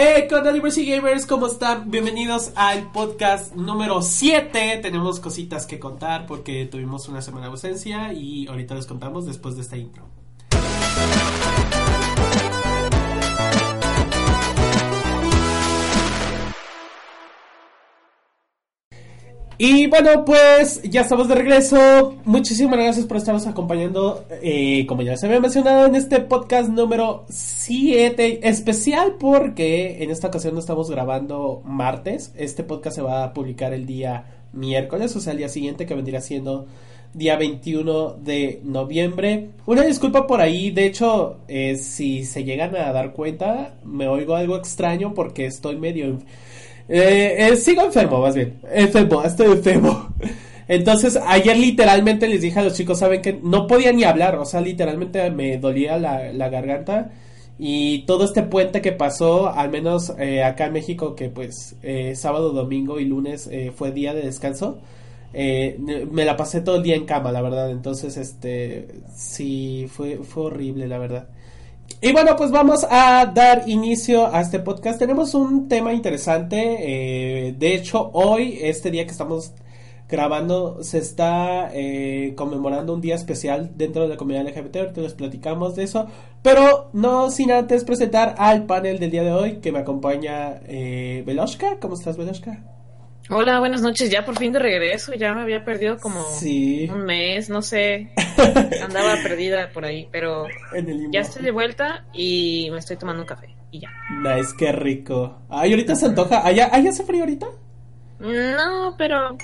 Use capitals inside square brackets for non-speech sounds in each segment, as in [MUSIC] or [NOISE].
Hey, con Diversity Gamers, ¿cómo están? Bienvenidos al podcast número 7. Tenemos cositas que contar porque tuvimos una semana de ausencia y ahorita les contamos después de esta intro. Y bueno, pues ya estamos de regreso. Muchísimas gracias por estarnos acompañando, eh, como ya se había mencionado, en este podcast número 7 especial porque en esta ocasión no estamos grabando martes. Este podcast se va a publicar el día miércoles, o sea, el día siguiente que vendría siendo día 21 de noviembre. Una disculpa por ahí, de hecho, eh, si se llegan a dar cuenta, me oigo algo extraño porque estoy medio eh, eh, sigo enfermo, más bien. Enfermo, estoy enfermo. [LAUGHS] Entonces, ayer literalmente les dije a los chicos, ¿saben que No podía ni hablar, o sea, literalmente me dolía la, garganta. Y todo este puente que pasó, al menos eh, acá en México, que pues eh, sábado, domingo y lunes fue día de descanso, me la pasé todo el día en cama, la verdad. Entonces, este, sí, fue, fue horrible, la verdad. Y bueno, pues vamos a dar inicio a este podcast. Tenemos un tema interesante. Eh, de hecho, hoy, este día que estamos grabando, se está eh, conmemorando un día especial dentro de la comunidad LGBT. Ahorita les platicamos de eso. Pero no sin antes presentar al panel del día de hoy que me acompaña eh, Veloshka. ¿Cómo estás, Veloshka? Hola, buenas noches. Ya por fin de regreso. Ya me había perdido como un mes, no sé. [LAUGHS] Andaba perdida por ahí, pero ya estoy de vuelta y me estoy tomando un café y ya. Nice, qué rico. Ay, ahorita se antoja. ¿Allá, hace frío ahorita? No, pero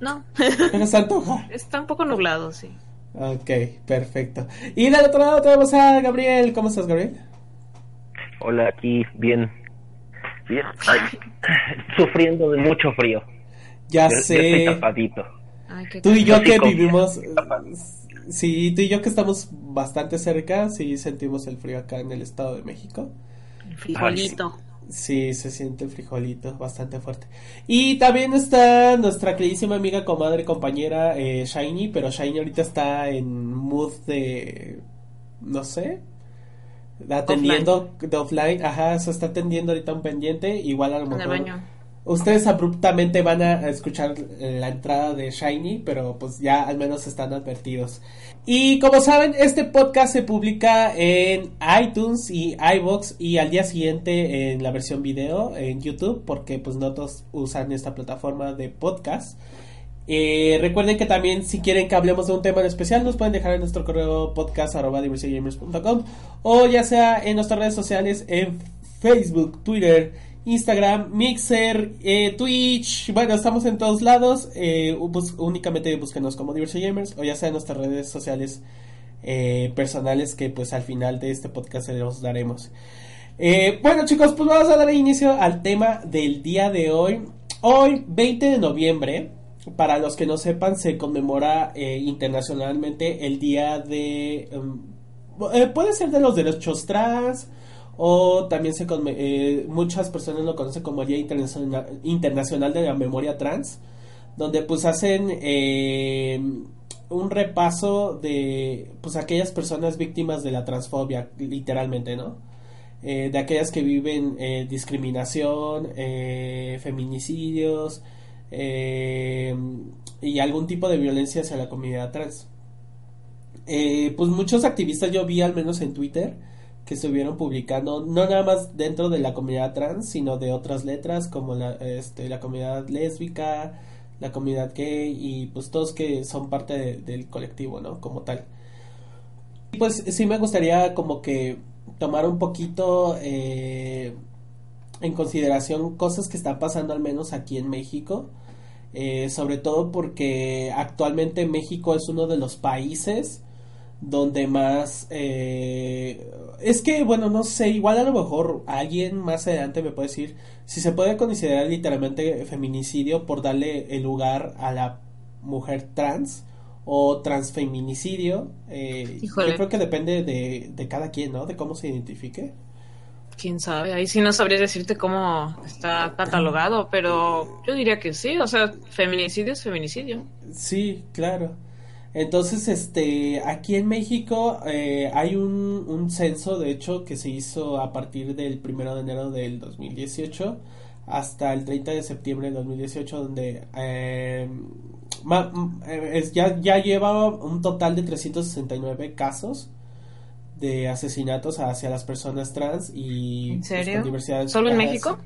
no. Pero [LAUGHS] se antoja. Está un poco nublado, sí. Ok, perfecto. Y del otro lado tenemos a Gabriel. ¿Cómo estás, Gabriel? Hola, aquí bien [LAUGHS] sufriendo de mucho frío. Ya sé. tú y yo que vivimos. Sí, tú y yo que estamos bastante cerca, sí sentimos el frío acá en el Estado de México. El frijolito. Sí, se siente el frijolito bastante fuerte. Y también está nuestra queridísima amiga, comadre, compañera eh, Shiny, pero Shiny ahorita está en mood de. No sé, atendiendo de offline, ajá, se está atendiendo ahorita un pendiente, igual a lo mejor. Ustedes abruptamente van a escuchar la entrada de Shiny, pero pues ya al menos están advertidos. Y como saben, este podcast se publica en iTunes y iBox y al día siguiente en la versión video en YouTube, porque pues no todos usan esta plataforma de podcast. Eh, recuerden que también si quieren que hablemos de un tema en especial nos pueden dejar en nuestro correo podcast o ya sea en nuestras redes sociales en Facebook, Twitter, Instagram, Mixer, eh, Twitch, bueno, estamos en todos lados, eh, únicamente búsquenos como Diversity Gamers o ya sea en nuestras redes sociales personales que pues al final de este podcast se los daremos. bueno chicos, pues vamos a dar inicio al tema del día de hoy. Hoy, 20 de noviembre, para los que no sepan, se conmemora eh, internacionalmente el día de... Em, eh, puede ser de los derechos trans o también se eh, muchas personas lo conocen como el Día Internacional, de la Memoria Trans, donde pues hacen un repaso de pues aquellas personas víctimas de la transfobia, literalmente, ¿no? de aquellas que viven discriminación, feminicidios, eh, y algún tipo de violencia hacia la comunidad trans. Eh, pues muchos activistas yo vi al menos en Twitter que estuvieron publicando no nada más dentro de la comunidad trans sino de otras letras como la, este, la comunidad lésbica la comunidad gay y pues todos que son parte del colectivo no como tal y pues sí me gustaría como que tomar un poquito eh, en consideración cosas que están pasando al menos aquí en México eh, sobre todo porque actualmente México es uno de los países donde más eh, es que bueno no sé igual a lo mejor alguien más adelante me puede decir si se puede considerar literalmente feminicidio por darle el lugar a la mujer trans o transfeminicidio eh, yo creo que depende de, de cada quien no de cómo se identifique quién sabe, ahí sí no sabría decirte cómo está catalogado, pero yo diría que sí, o sea, feminicidio es feminicidio. Sí, claro. Entonces, este, aquí en México eh, hay un, censo, de hecho, que se hizo a partir del primero de enero del 2018 hasta el 30 de septiembre del 2018, donde eh, eh, ya, ya lleva un total de 369 casos de asesinatos hacia las personas trans y ¿En pues, serio? ¿Solo en México?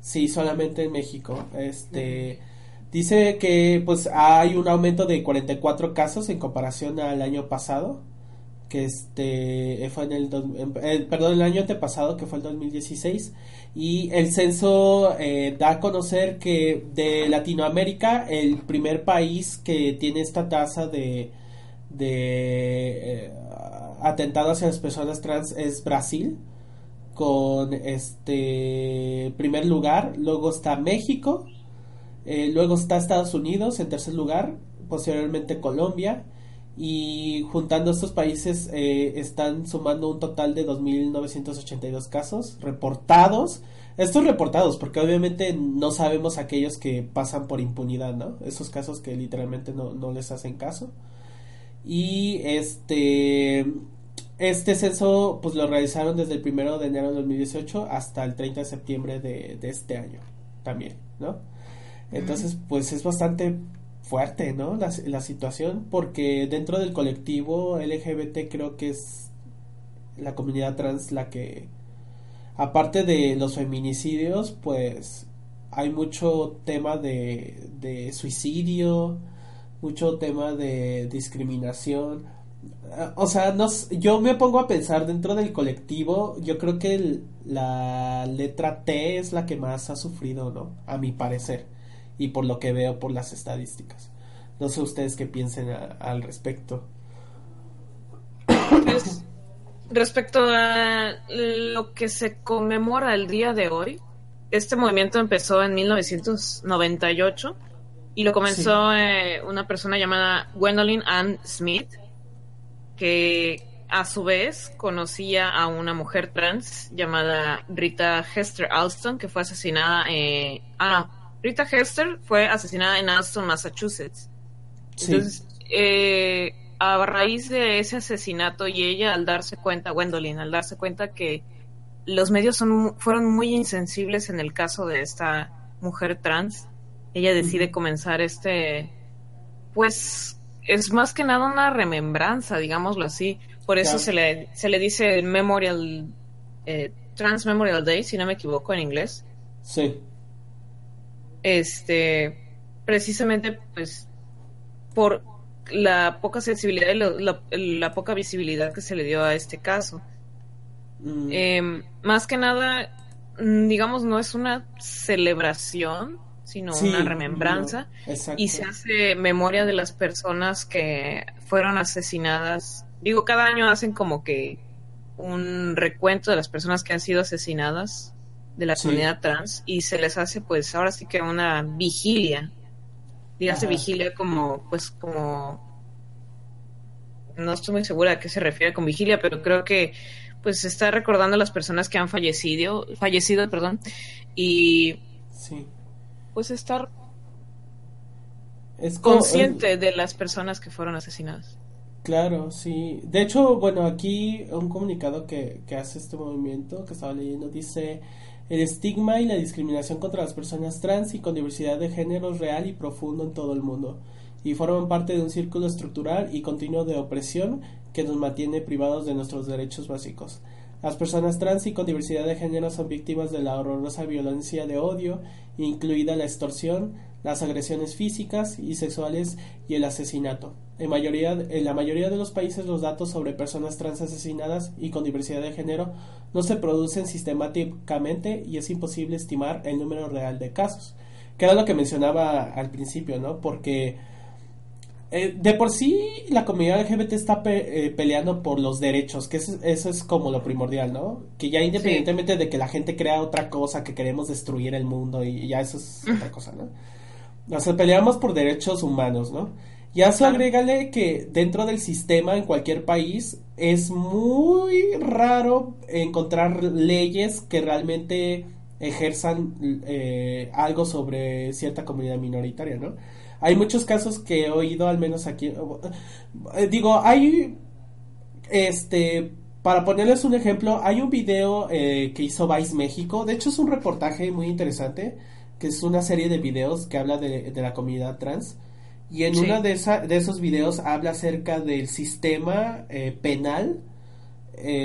Sí, solamente en México. Este dice que pues hay un aumento de 44 casos en comparación al año pasado, que este fue en el, perdón, el año antepasado que fue el 2016 y el censo eh, da a conocer que de Latinoamérica el primer país que tiene esta tasa de de eh, atentado hacia las personas trans es Brasil con este primer lugar, luego está México, eh, luego está Estados Unidos en tercer lugar, posteriormente Colombia y juntando estos países eh, están sumando un total de 2.982 casos reportados. Estos reportados, porque obviamente no sabemos aquellos que pasan por impunidad, ¿no? Esos casos que literalmente no, no les hacen caso. Y este este censo pues lo realizaron desde el primero de enero de 2018 hasta el 30 de septiembre de, este año también, ¿no? Entonces pues es bastante fuerte, ¿no? La, la, situación porque dentro del colectivo LGBT creo que es la comunidad trans la que aparte de los feminicidios pues hay mucho tema de, de suicidio, mucho tema de discriminación o sea, no, yo me pongo a pensar dentro del colectivo, yo creo que la letra T es la que más ha sufrido, ¿no? A mi parecer, y por lo que veo por las estadísticas. No sé ustedes qué piensen al respecto. Pues, respecto a lo que se conmemora el día de hoy, este movimiento empezó en 1998 y lo comenzó eh, una persona llamada Gwendolyn Ann Smith que a su vez conocía a una mujer trans llamada Rita Hester Alston, que fue asesinada en... Ah, Rita Hester fue asesinada en Alston, Massachusetts. Entonces, eh, a raíz de ese asesinato y ella al darse cuenta, Gwendolyn, al darse cuenta que los medios son, fueron muy insensibles en el caso de esta mujer trans, ella decide comenzar este, pues, es más que nada una remembranza, digámoslo así. Por eso se, le, se le dice Memorial, eh, Trans Memorial Day, si no me equivoco en inglés. Sí. Este, precisamente, pues, por la poca sensibilidad y la, poca visibilidad que se le dio a este caso. Mm. Em, más que nada, mm, digamos, no es una celebración, sino una remembranza. y se hace memoria de las personas que fueron asesinadas. Digo, cada año hacen como que un recuento de las personas que han sido asesinadas de la comunidad trans y se les hace pues ahora sí que una vigilia. Dígase vigilia como pues como no estoy muy segura a qué se refiere con vigilia, pero creo que pues se está recordando a las personas que han fallecido, fallecido, perdón, y sí pues estar es consciente de las personas que fueron asesinadas. Claro, sí. De hecho, bueno, aquí un comunicado que, que hace este movimiento que estaba leyendo dice el estigma y la discriminación contra las personas trans y con diversidad de género es real y profundo en todo el mundo y forman parte de un círculo estructural y continuo de opresión que nos mantiene privados de nuestros derechos básicos. Las personas trans y con diversidad de género son víctimas de la horrorosa violencia de odio, incluida la extorsión, las agresiones físicas y sexuales y el asesinato. En, mayoría, en la mayoría de los países los datos sobre personas trans asesinadas y con diversidad de género no se producen sistemáticamente y es imposible estimar el número real de casos. Que era lo que mencionaba al principio, ¿no? Porque eh, de por sí la comunidad LGBT está eh, peleando por los derechos, que eso, es como lo primordial, ¿no? Que ya independientemente de que la gente crea otra cosa, que queremos destruir el mundo y ya eso es otra cosa, ¿no? O sea, peleamos por derechos humanos, ¿no? Y a eso agrégale que dentro del sistema en cualquier país es muy raro encontrar leyes que realmente ejerzan eh, algo sobre cierta comunidad minoritaria, ¿no? Hay muchos casos que he oído, al menos aquí. Eh, digo, hay. Este. Para ponerles un ejemplo, hay un video eh, que hizo Vice México. De hecho, es un reportaje muy interesante. Que es una serie de videos que habla de, la comunidad trans. Y en uno de, esa, de esos videos habla acerca del sistema eh, penal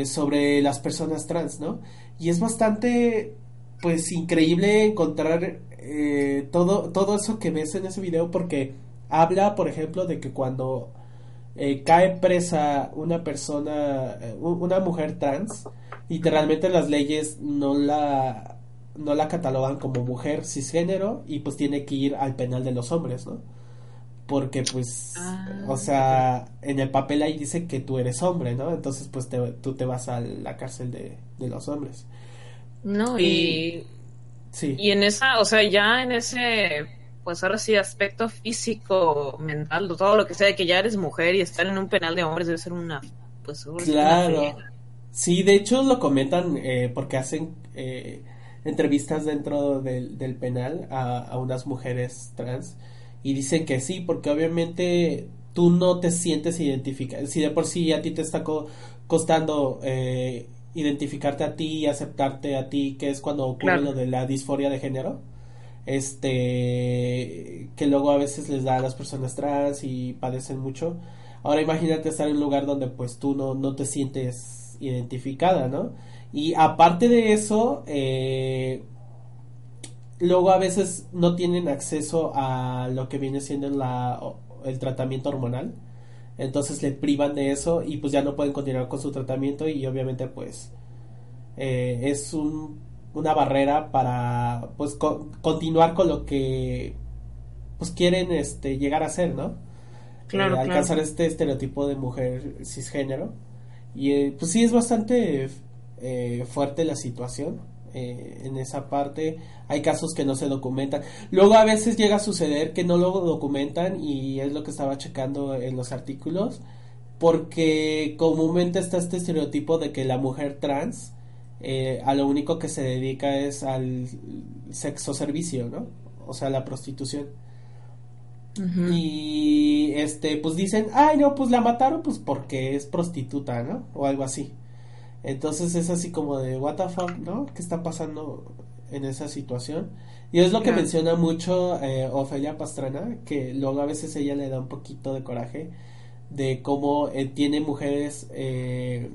sobre las personas trans, ¿no? Y es bastante, pues, increíble encontrar eh, todo, todo eso que ves en ese video porque habla, por ejemplo, de que cuando eh, cae presa una persona, eh, una mujer trans, literalmente las leyes no la no la catalogan como mujer cisgénero y pues tiene que ir al penal de los hombres, ¿no? Porque pues, ah. o sea, en el papel ahí dice que tú eres hombre, ¿no? Entonces pues tú te vas a la cárcel de, de los hombres. No, y y en esa, o sea, ya en ese, pues ahora sí, aspecto físico, mental, todo lo que sea, de que ya eres mujer y estar en un penal de hombres debe ser una, pues Claro. sí, de hecho lo comentan eh, porque hacen eh, entrevistas dentro del, del penal a, a unas mujeres trans y dicen que sí, porque obviamente tú no te sientes identificado. Si de por sí a ti te está costando eh, identificarte a ti y aceptarte a ti, que es cuando ocurre lo de la disforia de género. Este, que luego a veces les da a las personas trans y padecen mucho. Ahora imagínate estar en un lugar donde pues tú no, no te sientes identificada, ¿no? Y aparte de eso, eh, luego a veces no tienen acceso a lo que viene siendo la, el tratamiento hormonal entonces le privan de eso y pues ya no pueden continuar con su tratamiento y obviamente pues eh, es un, una barrera para pues continuar con lo que pues quieren este llegar a ser, ¿no? Claro, eh, alcanzar este estereotipo de mujer cisgénero. Y eh, pues sí es bastante fuerte la situación eh, en esa parte. Hay casos que no se documentan. Luego a veces llega a suceder que no lo documentan y es lo que estaba checando en los artículos. Porque comúnmente está este estereotipo de que la mujer trans eh, a lo único que se dedica es al sexo servicio, ¿no? O sea, la prostitución. Y este, pues dicen, ay no, pues la mataron pues porque es prostituta, ¿no? O algo así. Entonces es así como de, what the fuck, ¿no? ¿Qué está pasando en esa situación? Y es lo que menciona mucho eh, Ofelia Pastrana, que luego a veces ella le da un poquito de coraje de cómo eh, tiene mujeres, eh,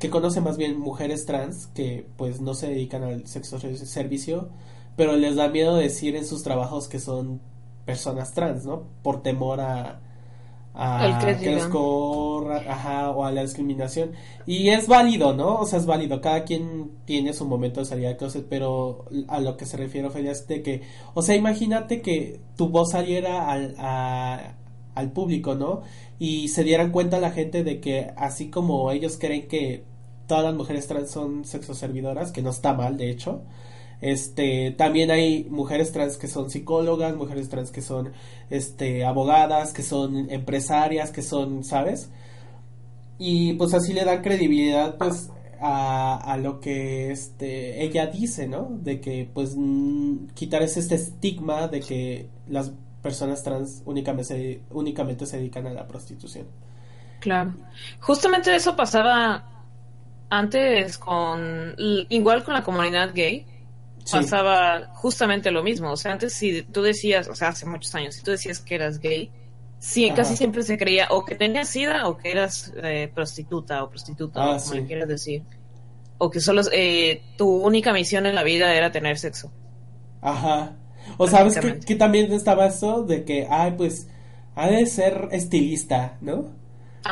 que conoce más bien mujeres trans, que pues no se dedican al sexo servicio, pero les da miedo decir en sus trabajos que son personas trans, ¿no? Por temor a, que los corra, ajá, o a la discriminación. Y es válido, ¿no? O sea, es válido. Cada quien tiene su momento de salir de closet, pero a lo que se refiere Ophelia es de que, o sea, imagínate que tu voz saliera al, al público, ¿no? Y se dieran cuenta la gente de que así como ellos creen que todas las mujeres trans son sexoservidoras, que no está mal, de hecho, este, también hay mujeres trans que son psicólogas, mujeres trans que son este abogadas, que son empresarias, que son, ¿sabes? Y pues así le dan credibilidad pues a, lo que este ella dice, ¿no? De que pues quitar ese estigma de que las personas trans únicamente únicamente se dedican a la prostitución. Claro. Justamente eso pasaba antes con igual con la comunidad gay pasaba justamente lo mismo. O sea, antes si tú decías, o sea, hace muchos años, si tú decías que eras gay, sí, casi siempre se creía o que tenías sida o que eras eh, prostituta o prostituta, ah, o como quieras decir. O que solo eh, tu única misión en la vida era tener sexo. Ajá. O sabes que, que también estaba eso de que, ay, pues, ha de ser estilista, ¿no?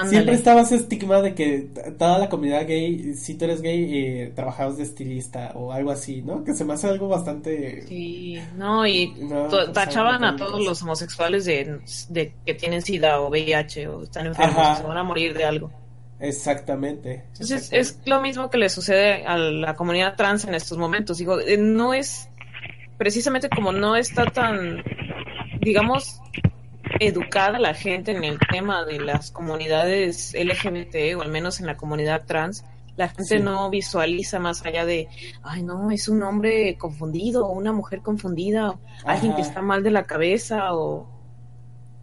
Siempre estaba ese estigma de que toda la comunidad gay, si tú eres gay, eh, trabajabas de estilista o algo así, ¿no? Que se me hace algo bastante... Sí, no, y tachaban a todos los homosexuales de, de, que tienen SIDA o VIH o están enfermos, se van a morir de algo. Exactamente. Entonces es lo mismo que le sucede a la comunidad trans en estos momentos. Digo, eh, no es precisamente como no está tan, digamos, educada la gente en el tema de las comunidades LGBT o al menos en la comunidad trans, la gente no visualiza más allá de, ay no, es un hombre confundido o una mujer confundida, o alguien que está mal de la cabeza o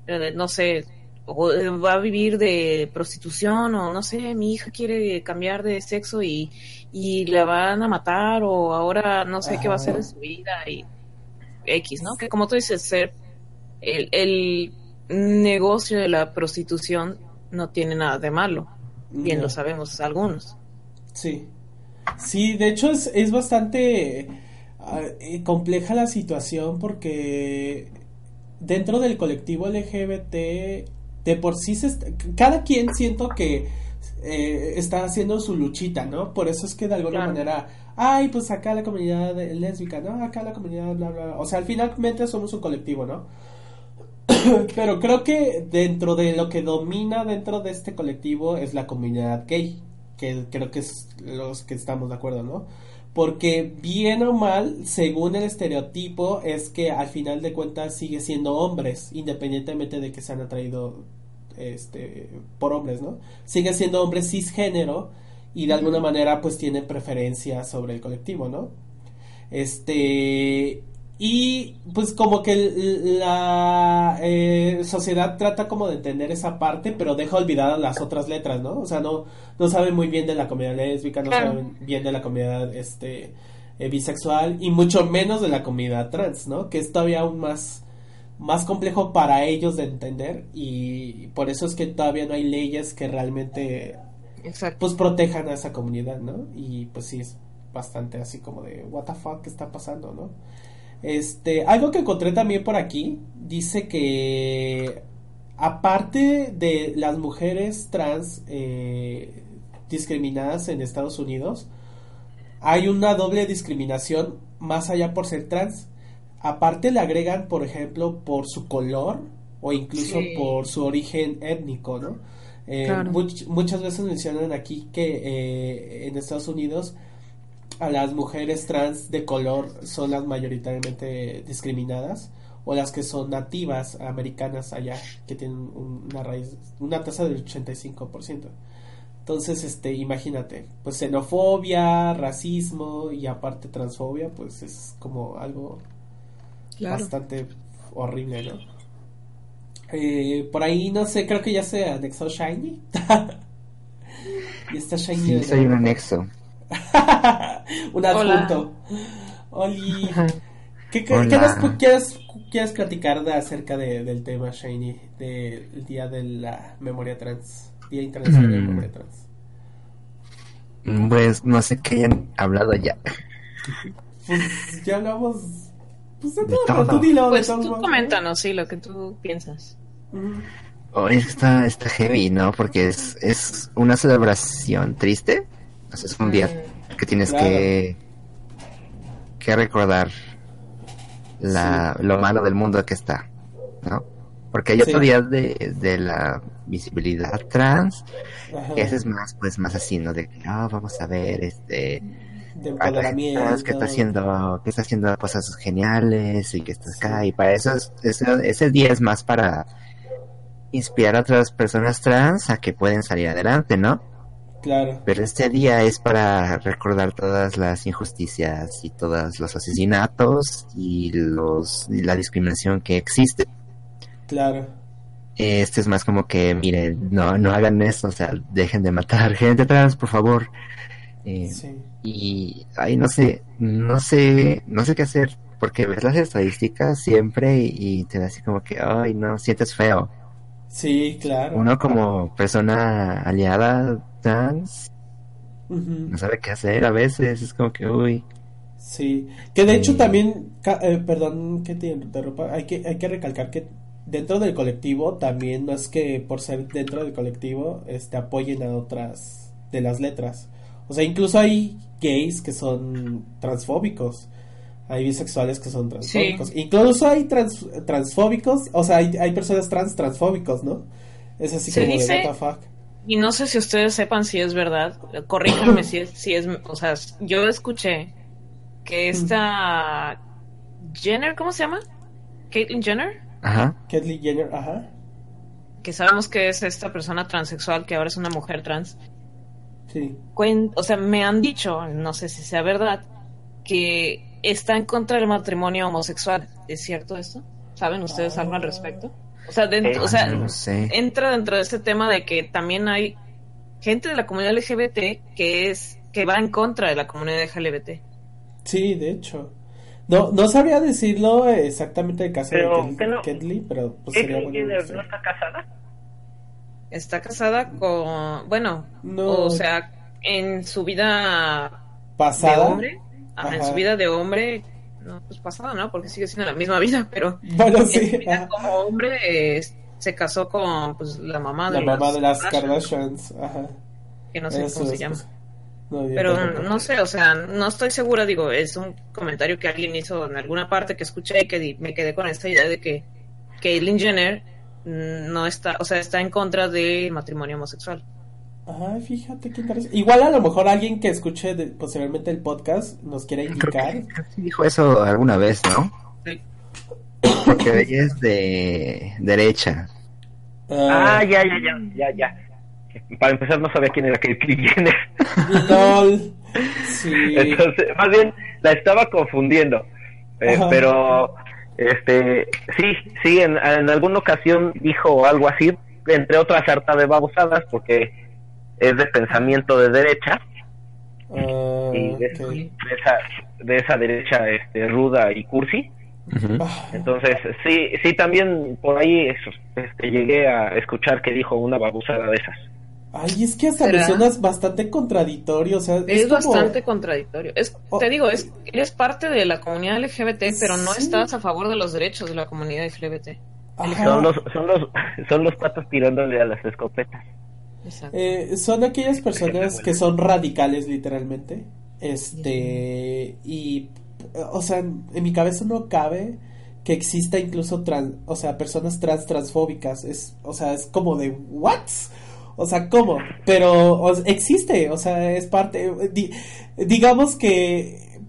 eh, no sé, o eh, va a vivir de prostitución o no sé, mi hija quiere cambiar de sexo y, y la van a matar o ahora no sé qué va a hacer de su vida y X, ¿no? Que como tú dices, ser el, el negocio de la prostitución no tiene nada de malo. Bien lo sabemos algunos. Sí. Sí, de hecho es, es bastante ah, eh, compleja la situación porque dentro del colectivo LGBT de por sí se cada quien siento que eh, está haciendo su luchita, ¿no? Por eso es que de alguna manera, ay, pues acá la comunidad lésbica, ¿no? Acá la comunidad, bla, bla, O sea, al finalmente somos un colectivo, ¿no? [COUGHS] Pero creo que dentro de lo que domina dentro de este colectivo es la comunidad gay, que creo que es los que estamos de acuerdo, ¿no? Porque bien o mal, según el estereotipo, es que al final de cuentas sigue siendo hombres, independientemente de que se han atraído este, por hombres, ¿no? Sigue siendo hombres cisgénero y de alguna manera pues tiene preferencia sobre el colectivo, ¿no? Este, y pues como que la eh, sociedad trata como de entender esa parte, pero deja olvidadas las otras letras, ¿no? O sea, no, no saben muy bien de la comunidad lésbica, no saben bien de la comunidad este, eh, bisexual y mucho menos de la comunidad trans, ¿no? Que es todavía aún más, más complejo para ellos de entender y por eso es que todavía no hay leyes que realmente pues protejan a esa comunidad, ¿no? Y pues sí es bastante así como de what the fuck ¿qué está pasando, ¿no? Este, algo que encontré también por aquí dice que aparte de las mujeres trans eh, discriminadas en Estados Unidos, hay una doble discriminación más allá por ser trans. Aparte le agregan, por ejemplo, por su color o incluso por su origen étnico, ¿no? Eh, muchas veces mencionan aquí que eh, en Estados Unidos a las mujeres trans de color son las mayoritariamente discriminadas o las que son nativas americanas allá que tienen una raíz una tasa del 85%. Entonces, este, imagínate, pues xenofobia, racismo y aparte transfobia, pues es como algo bastante horrible, ¿no? Eh, por ahí, no sé, creo que ya se anexó Shiny. [LAUGHS] y está Shiny. Sí, soy un anexo. [LAUGHS] un adjunto. Oli. ¿Qué, quieres, quieres, platicar de, acerca de, del tema, Shiny, del Día de la Memoria Trans? Día Internacional de la mm. Memoria Trans. Pues no sé qué hayan hablado ya. Pues ya hablamos. Pues de, todo, tú dilo. Pues tú coméntanos, sí, lo que tú piensas. Hoy está, está heavy, ¿no? Porque es, es una celebración triste es un día mm. que tienes que, que recordar la, lo malo del mundo que está, ¿no? Porque hay otro día de, de la visibilidad trans, que ese es más, pues, más así, ¿no? De que, oh, vamos a ver, este, de que está haciendo, que está haciendo cosas geniales y que está acá, y para eso, ese día es más para inspirar a otras personas trans a que pueden salir adelante, ¿no? Claro. Pero este día es para recordar todas las injusticias y todos los asesinatos y los la discriminación que existe. Claro. Este es más como que, miren, no, no hagan eso, o sea, dejen de matar [LAUGHS] gente trans, por favor. Eh, y ahí no sé, no sé, no sé qué hacer, porque ves las estadísticas siempre y, y te da así como que, ay, no, sientes feo. Sí, claro. Uno como persona aliada trans no sabe qué hacer a veces, es como que, uy. Sí, que de hecho también, eh, perdón que te interrumpa, hay que, hay que recalcar que dentro del colectivo también no es que por ser dentro del colectivo este, apoyen a otras de las letras. O sea, incluso hay gays que son transfóbicos hay bisexuales que son transfóbicos. Incluso hay trans, transfóbicos, o sea, hay, hay, personas trans transfóbicos, ¿no? Es así como de what fuck. Y no sé si ustedes sepan si es verdad, corríjanme si es, si es, o sea, yo escuché que esta Jenner, ¿cómo se llama? Caitlyn Jenner. Ajá. Caitlyn Jenner, ajá. Que sabemos que es esta persona transexual que ahora es una mujer trans. Sí. o sea, me han dicho, no sé si sea verdad, que está en contra del matrimonio homosexual. ¿Es cierto esto? ¿Saben ustedes algo al respecto? O sea, o sea entra dentro de ese tema de que también hay gente de la comunidad LGBT que es que va en contra de la comunidad LGBT. Sí, de hecho. No, no sabría decirlo exactamente el caso de Kendley, pero pues sería bueno ¿No está casada? Está casada con, bueno, o sea, en su vida pasada, de hombre, en su vida de hombre, no, pues pasada, ¿no? Porque sigue siendo la misma [LAUGHS] vida, pero bueno, sí, como hombre se casó con pues, la mamá de, la mamá de las Kardashians, ajá. que no sé cómo se llama. pero no sé, o sea, no estoy segura, digo, es un comentario que alguien hizo en alguna parte que escuché y que me quedé con esta idea de que Caitlyn Jenner no está, o sea, está en contra del matrimonio homosexual. Ay, fíjate qué interesante. Igual a lo mejor alguien que escuche posiblemente el podcast nos quiera indicar. dijo eso alguna vez, ¿no? Sí. Porque ella es de derecha. Ah, ya, ya, ya, ya, ya. Para empezar no sabía quién era Kate Jenner. [LAUGHS] Sí. Entonces, más bien la estaba confundiendo. Eh, pero este, sí, sí, en, alguna ocasión dijo algo así, entre otras harta de babosadas, porque es de pensamiento de derecha. Ah, y de, esa, de esa derecha este, ruda y cursi. Ah. Entonces, sí, sí, también por ahí eso, este, llegué a escuchar que dijo una babosada de esas. Ay, es que hasta me suenas bastante contradictorio, o sea, es, bastante contradictorio. Es, te digo, es, eres parte de la comunidad LGBT, pero no estás a favor de los derechos de la comunidad LGBT. Son los, son los, [LAUGHS] son los patos tirándole a las escopetas. Eh, son aquellas personas que son radicales, literalmente. Este, y, o sea, en mi cabeza no cabe que exista incluso trans, o sea, personas trans transfóbicas. Es, o sea, es como de, ¿what? O sea, ¿cómo? Pero existe, o sea, es parte, digamos que,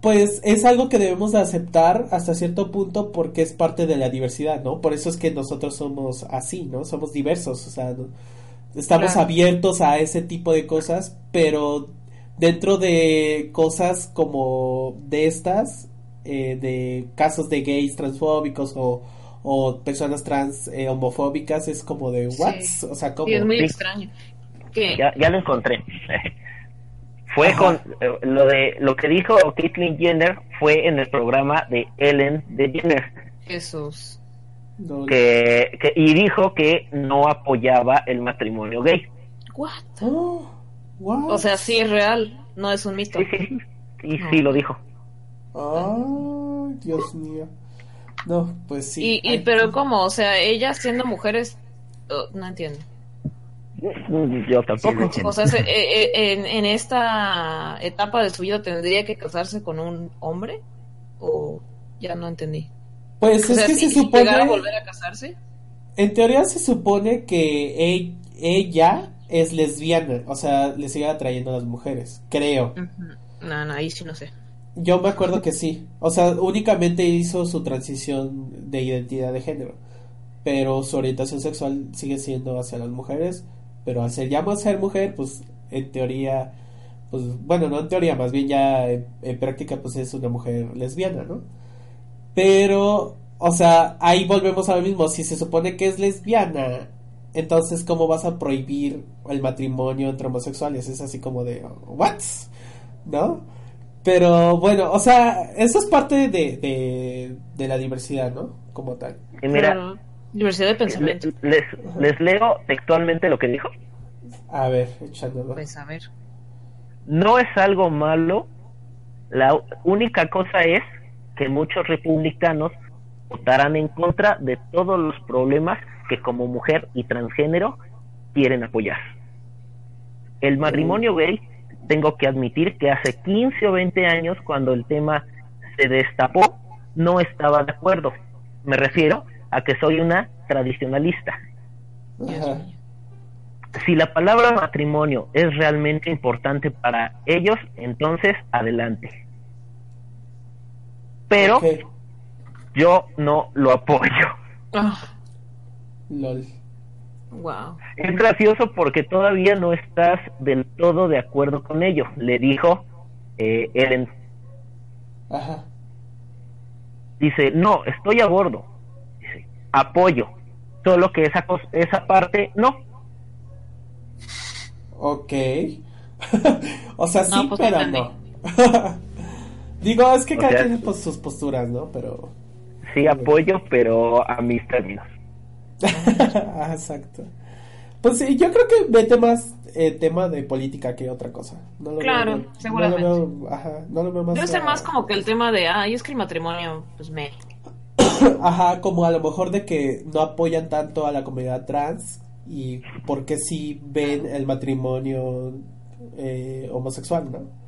pues es algo que debemos de aceptar hasta cierto punto porque es parte de la diversidad, ¿no? Por eso es que nosotros somos así, ¿no? Somos diversos, o sea, estamos abiertos a ese tipo de cosas, pero dentro de cosas como de estas, eh, de casos de gays transfóbicos o o personas trans eh, homofóbicas es como de what o sea como es muy extraño. Ya, ya lo encontré. [LAUGHS] Fue con eh, lo de lo que dijo Caitlyn Jenner fue en el programa de Ellen de Jenner Jesús que, que, y dijo que no apoyaba el matrimonio gay what? Oh, o sea sí es real no es un mito sí sí sí, sí lo dijo ah Dios mío no, pues sí. Y, pero ¿cómo? O sea, ellas siendo mujeres, oh, no entiendo. Yo tampoco. O sea, eh, eh, en, en, esta etapa de su vida tendría que casarse con un hombre o ya no entendí. Pues es que se supone. a volver a casarse. En teoría se supone que ella es lesbiana, o sea, le sigue atrayendo a las mujeres, creo. No, no, ahí sí no sé. Yo me acuerdo que sí. O sea, únicamente hizo su transición de identidad de género. Pero su orientación sexual sigue siendo hacia las mujeres. Pero al ser ya más ser mujer, pues en teoría, pues bueno, no en teoría, más bien ya en, práctica, pues es una mujer lesbiana, ¿no? Pero, o sea, ahí volvemos a lo mismo. Si se supone que es lesbiana, entonces, ¿cómo vas a prohibir el matrimonio entre homosexuales? Es así como de, ¿what? ¿No? Pero bueno, o sea, eso es parte de, de, la diversidad, ¿no? Como tal. Y mira, diversidad de pensamiento. Les, les, leo textualmente lo que dijo. A ver, echándolo. Pues a ver. No es algo malo. La única cosa es que muchos republicanos votarán en contra de todos los problemas que como mujer y transgénero quieren apoyar. El matrimonio gay tengo que admitir que hace 15 o 20 años, cuando el tema se destapó, no estaba de acuerdo. Me refiero a que soy una tradicionalista. Si la palabra matrimonio es realmente importante para ellos, entonces adelante. Pero yo no lo apoyo. Ah. Lol. Es gracioso porque todavía no estás del todo de acuerdo con ello, le dijo eh, Ellen. Ajá. Dice, no, estoy a bordo. Dice, apoyo. Solo que esa, esa parte no. Ok. [LAUGHS] o sea, sí, pues pero no. [LAUGHS] Digo, es que cada tiene pues, sus posturas, ¿no? Pero. Sí, apoyo, pero a mis términos. [LAUGHS] Exacto. Pues sí, yo creo que mete más eh, tema de política que otra cosa. claro, seguramente. No lo veo, ajá, no lo veo más. Debe ser más como que el tema de, ah, y es que el matrimonio, pues me. [COUGHS] ajá, como a lo mejor de que no apoyan tanto a la comunidad trans y porque sí ven el matrimonio eh, homosexual, ¿no?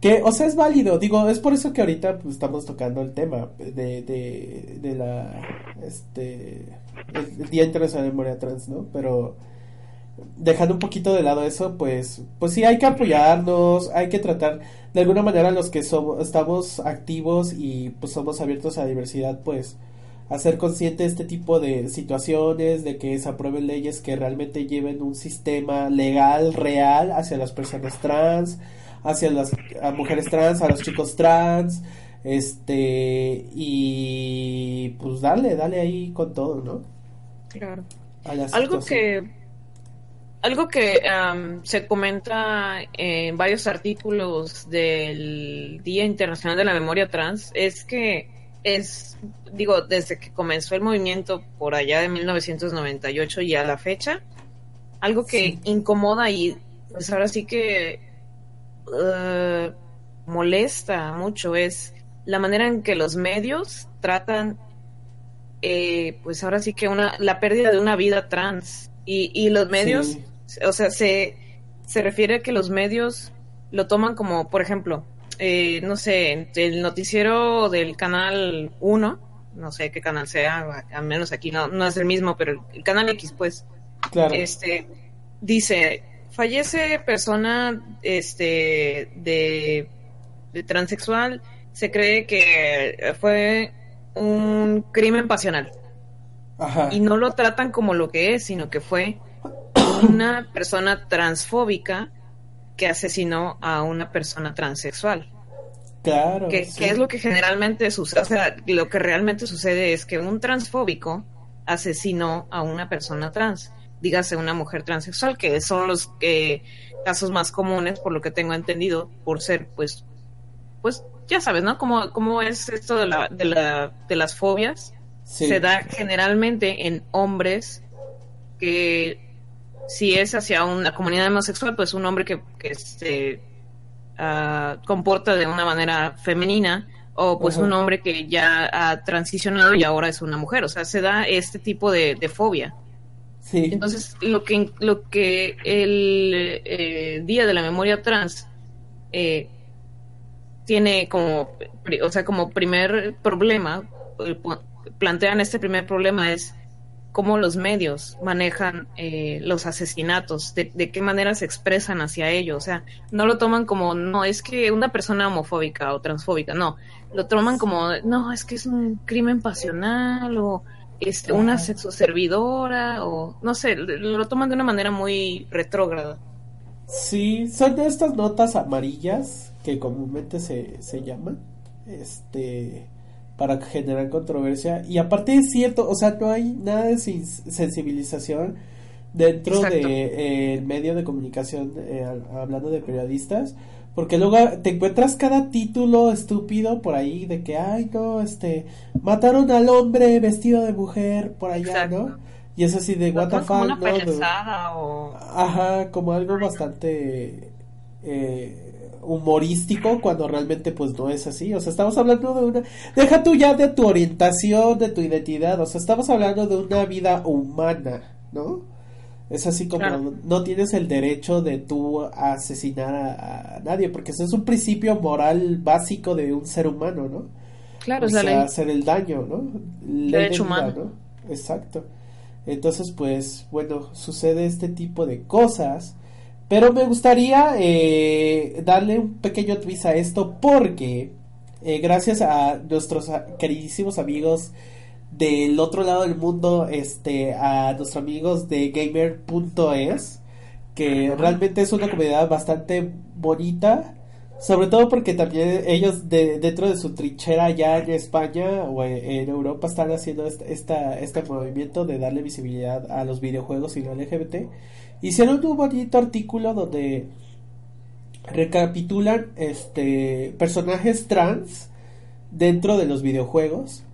Que, o sea, es válido, digo, es por eso que ahorita pues, estamos tocando el tema de, de, de la, este, el, Día Internacional de Memoria Trans, ¿no? Pero dejando un poquito de lado eso, pues, pues sí, hay que apoyarnos, hay que tratar de alguna manera los que somos, estamos activos y pues somos abiertos a la diversidad, pues, hacer consciente de este tipo de situaciones, de que se aprueben leyes que realmente lleven un sistema legal real hacia las personas trans, hacia las mujeres trans, a los chicos trans, este, y pues dale, dale ahí con todo, ¿no? Claro. Algo que algo que se comenta en varios artículos del Día Internacional de la Memoria Trans es que es, digo, desde que comenzó el movimiento por allá de 1998 y a la fecha, algo que incomoda y pues ahora sí que eh, molesta mucho es la manera en que los medios tratan, eh, pues ahora sí que una, la pérdida de una vida trans. Y, y los medios, o sea, se, se refiere a que los medios lo toman como, por ejemplo, eh, no sé, el noticiero del canal 1, no sé qué canal sea, al menos aquí no, no es el mismo, pero el, canal X, pues, este, dice, fallece persona este de, transexual, se cree que fue un crimen pasional. Y no lo tratan como lo que es, sino que fue una persona transfóbica que asesinó a una persona transexual. Claro. Que, es lo que generalmente sucede. O sea, lo que realmente sucede es que un transfóbico asesinó a una persona trans dígase una mujer transexual, que son los eh, casos más comunes, por lo que tengo entendido, por ser, pues, pues, ya sabes, ¿no? ¿Cómo, cómo es esto de, la, de, la, de las fobias? Se da generalmente en hombres que si es hacia una comunidad homosexual, pues un hombre que, que se ah, comporta de una manera femenina o pues un hombre que ya ha transicionado y ahora es una mujer. O sea, se da este tipo de, de fobia. Entonces, lo que, lo que el eh, Día de la Memoria Trans eh, tiene como, o sea, como primer problema, eh, plantean este primer problema es cómo los medios manejan los asesinatos, de, de, qué manera se expresan hacia ello. O sea, no lo toman como, no, es que una persona homofóbica o transfóbica, no. Lo toman como, no, es que es un crimen pasional o este, una servidora o no sé, lo toman de una manera muy retrógrada. Sí, son de estas notas amarillas que comúnmente se, se llaman, este, para generar controversia. Y aparte es cierto, o sea, no hay nada de sensibilización dentro del de, eh, medio de comunicación, eh, hablando de periodistas, porque luego te encuentras cada título estúpido por ahí de que, ay, no, este, mataron al hombre vestido de mujer por allá, ¿no? Y es así de what the fuck, ¿no? o... Ajá, como algo bastante eh, humorístico cuando realmente pues no es así. O sea, estamos hablando de una... Deja tú ya de tu orientación, de tu identidad. O sea, estamos hablando de una vida humana, ¿no? Es así como no tienes el derecho de tú asesinar a, nadie, porque eso es un principio moral básico de un ser humano, ¿no? Claro, o sea, hacer el daño, ¿no? Derecho humano. Exacto. Entonces, pues, bueno, sucede este tipo de cosas. Pero me gustaría eh, darle un pequeño twist a esto porque eh, gracias a nuestros queridísimos amigos del otro lado del mundo este a nuestros amigos de gamer.es que realmente es una comunidad bastante bonita Sobre todo porque también ellos de, dentro de su trinchera ya en España o en Europa están haciendo esta, este movimiento de darle visibilidad a los videojuegos y lo LGBT. Hicieron un bonito artículo donde recapitulan este personajes trans dentro de los videojuegos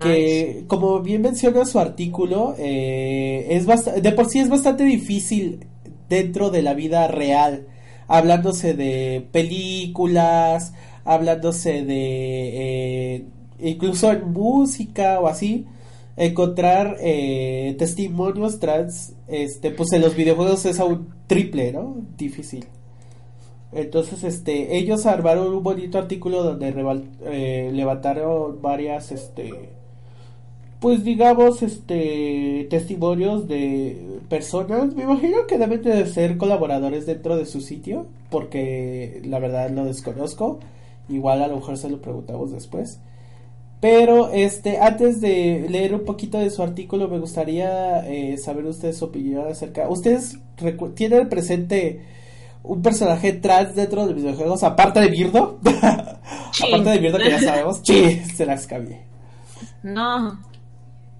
que como bien menciona su artículo eh, es de por sí es bastante difícil dentro de la vida real hablándose de películas hablándose de eh, incluso en música o así encontrar eh, testimonios trans este pues en los videojuegos es aún triple no difícil. Entonces, este, ellos armaron un bonito artículo donde eh, levantaron varias, este, pues digamos, este, testimonios de personas. Me imagino que deben de ser colaboradores dentro de su sitio, porque la verdad lo desconozco. Igual a lo mejor se lo preguntamos después. Pero este, antes de leer un poquito de su artículo, me gustaría eh, saber ustedes su opinión acerca. ¿Ustedes tienen presente un personaje trans dentro de los videojuegos, aparte de Birdo. [LAUGHS] aparte de Birdo que ya sabemos. [LAUGHS] Sí, se las cambié. No.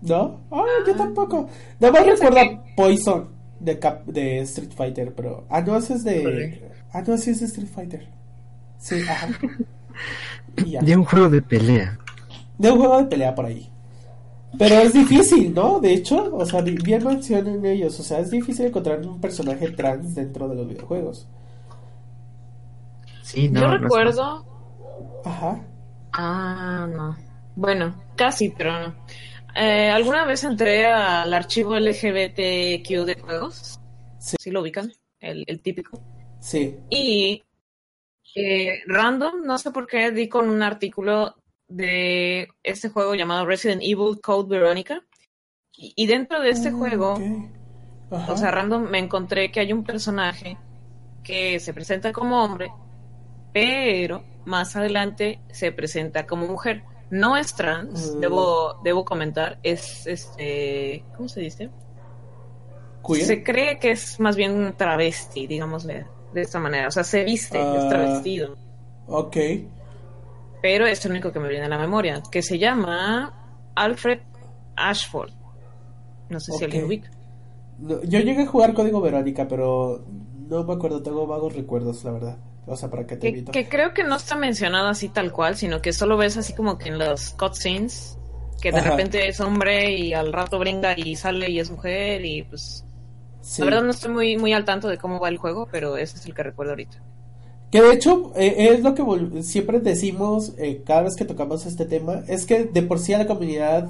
¿No? Ah, yo tampoco. Nada más recuerdo a Poison de, de Street Fighter, pero. Ah, no, ese es de. Ah, no, ese es de Street Fighter. Sí, ajá. [LAUGHS] De un juego de pelea. De un juego de pelea por ahí. Pero es difícil, ¿no? De hecho, o sea, bien mencionan ellos, o sea, es difícil encontrar un personaje trans dentro de los videojuegos. Sí, no. Yo recuerdo. Ajá. Ah, no. Bueno, casi, pero no. Eh, ¿Alguna vez entré al archivo LGBTQ de juegos? Sí. ¿Sí lo ubican? El, el típico. Sí. Y eh, random, no sé por qué, di con un artículo de este juego llamado Resident Evil Code Veronica. Y, dentro de este ah, juego, o sea, random, me encontré que hay un personaje que se presenta como hombre, pero más adelante se presenta como mujer. No es trans, mm. debo, debo comentar, es este, ¿cómo se dice? Se cree que es más bien un travesti, digamos de, esta manera. O sea, se viste, es ah, travestido. Ok pero es el único que me viene a la memoria, que se llama Alfred Ashford. No sé si alguien ubica. yo llegué a jugar Código Verónica, pero no me acuerdo, tengo vagos recuerdos, la verdad. O sea, para qué te que, que creo que no está mencionado así tal cual, sino que solo ves así como que en los cutscenes, que de repente es hombre y al rato brinda y sale y es mujer y pues... La verdad no estoy muy, muy al tanto de cómo va el juego, pero ese es el que recuerdo ahorita. Que de hecho eh, es lo que siempre decimos eh, cada vez que tocamos este tema, es que de por sí a la comunidad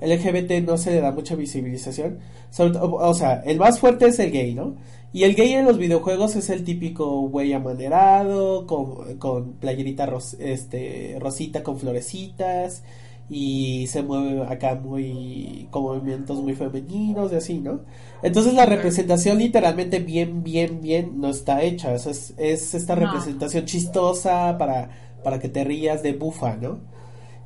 LGBT no se le da mucha visibilización. o, sea, el más fuerte es el gay, ¿no? Y el gay en los videojuegos es el típico güey amanerado, con, con playerita este, rosita con florecitas, y se mueve acá muy con movimientos muy femeninos y así, ¿no? Entonces la representación literalmente bien, bien, bien no está hecha. es, es esta representación chistosa para, para que te rías de bufa, ¿no?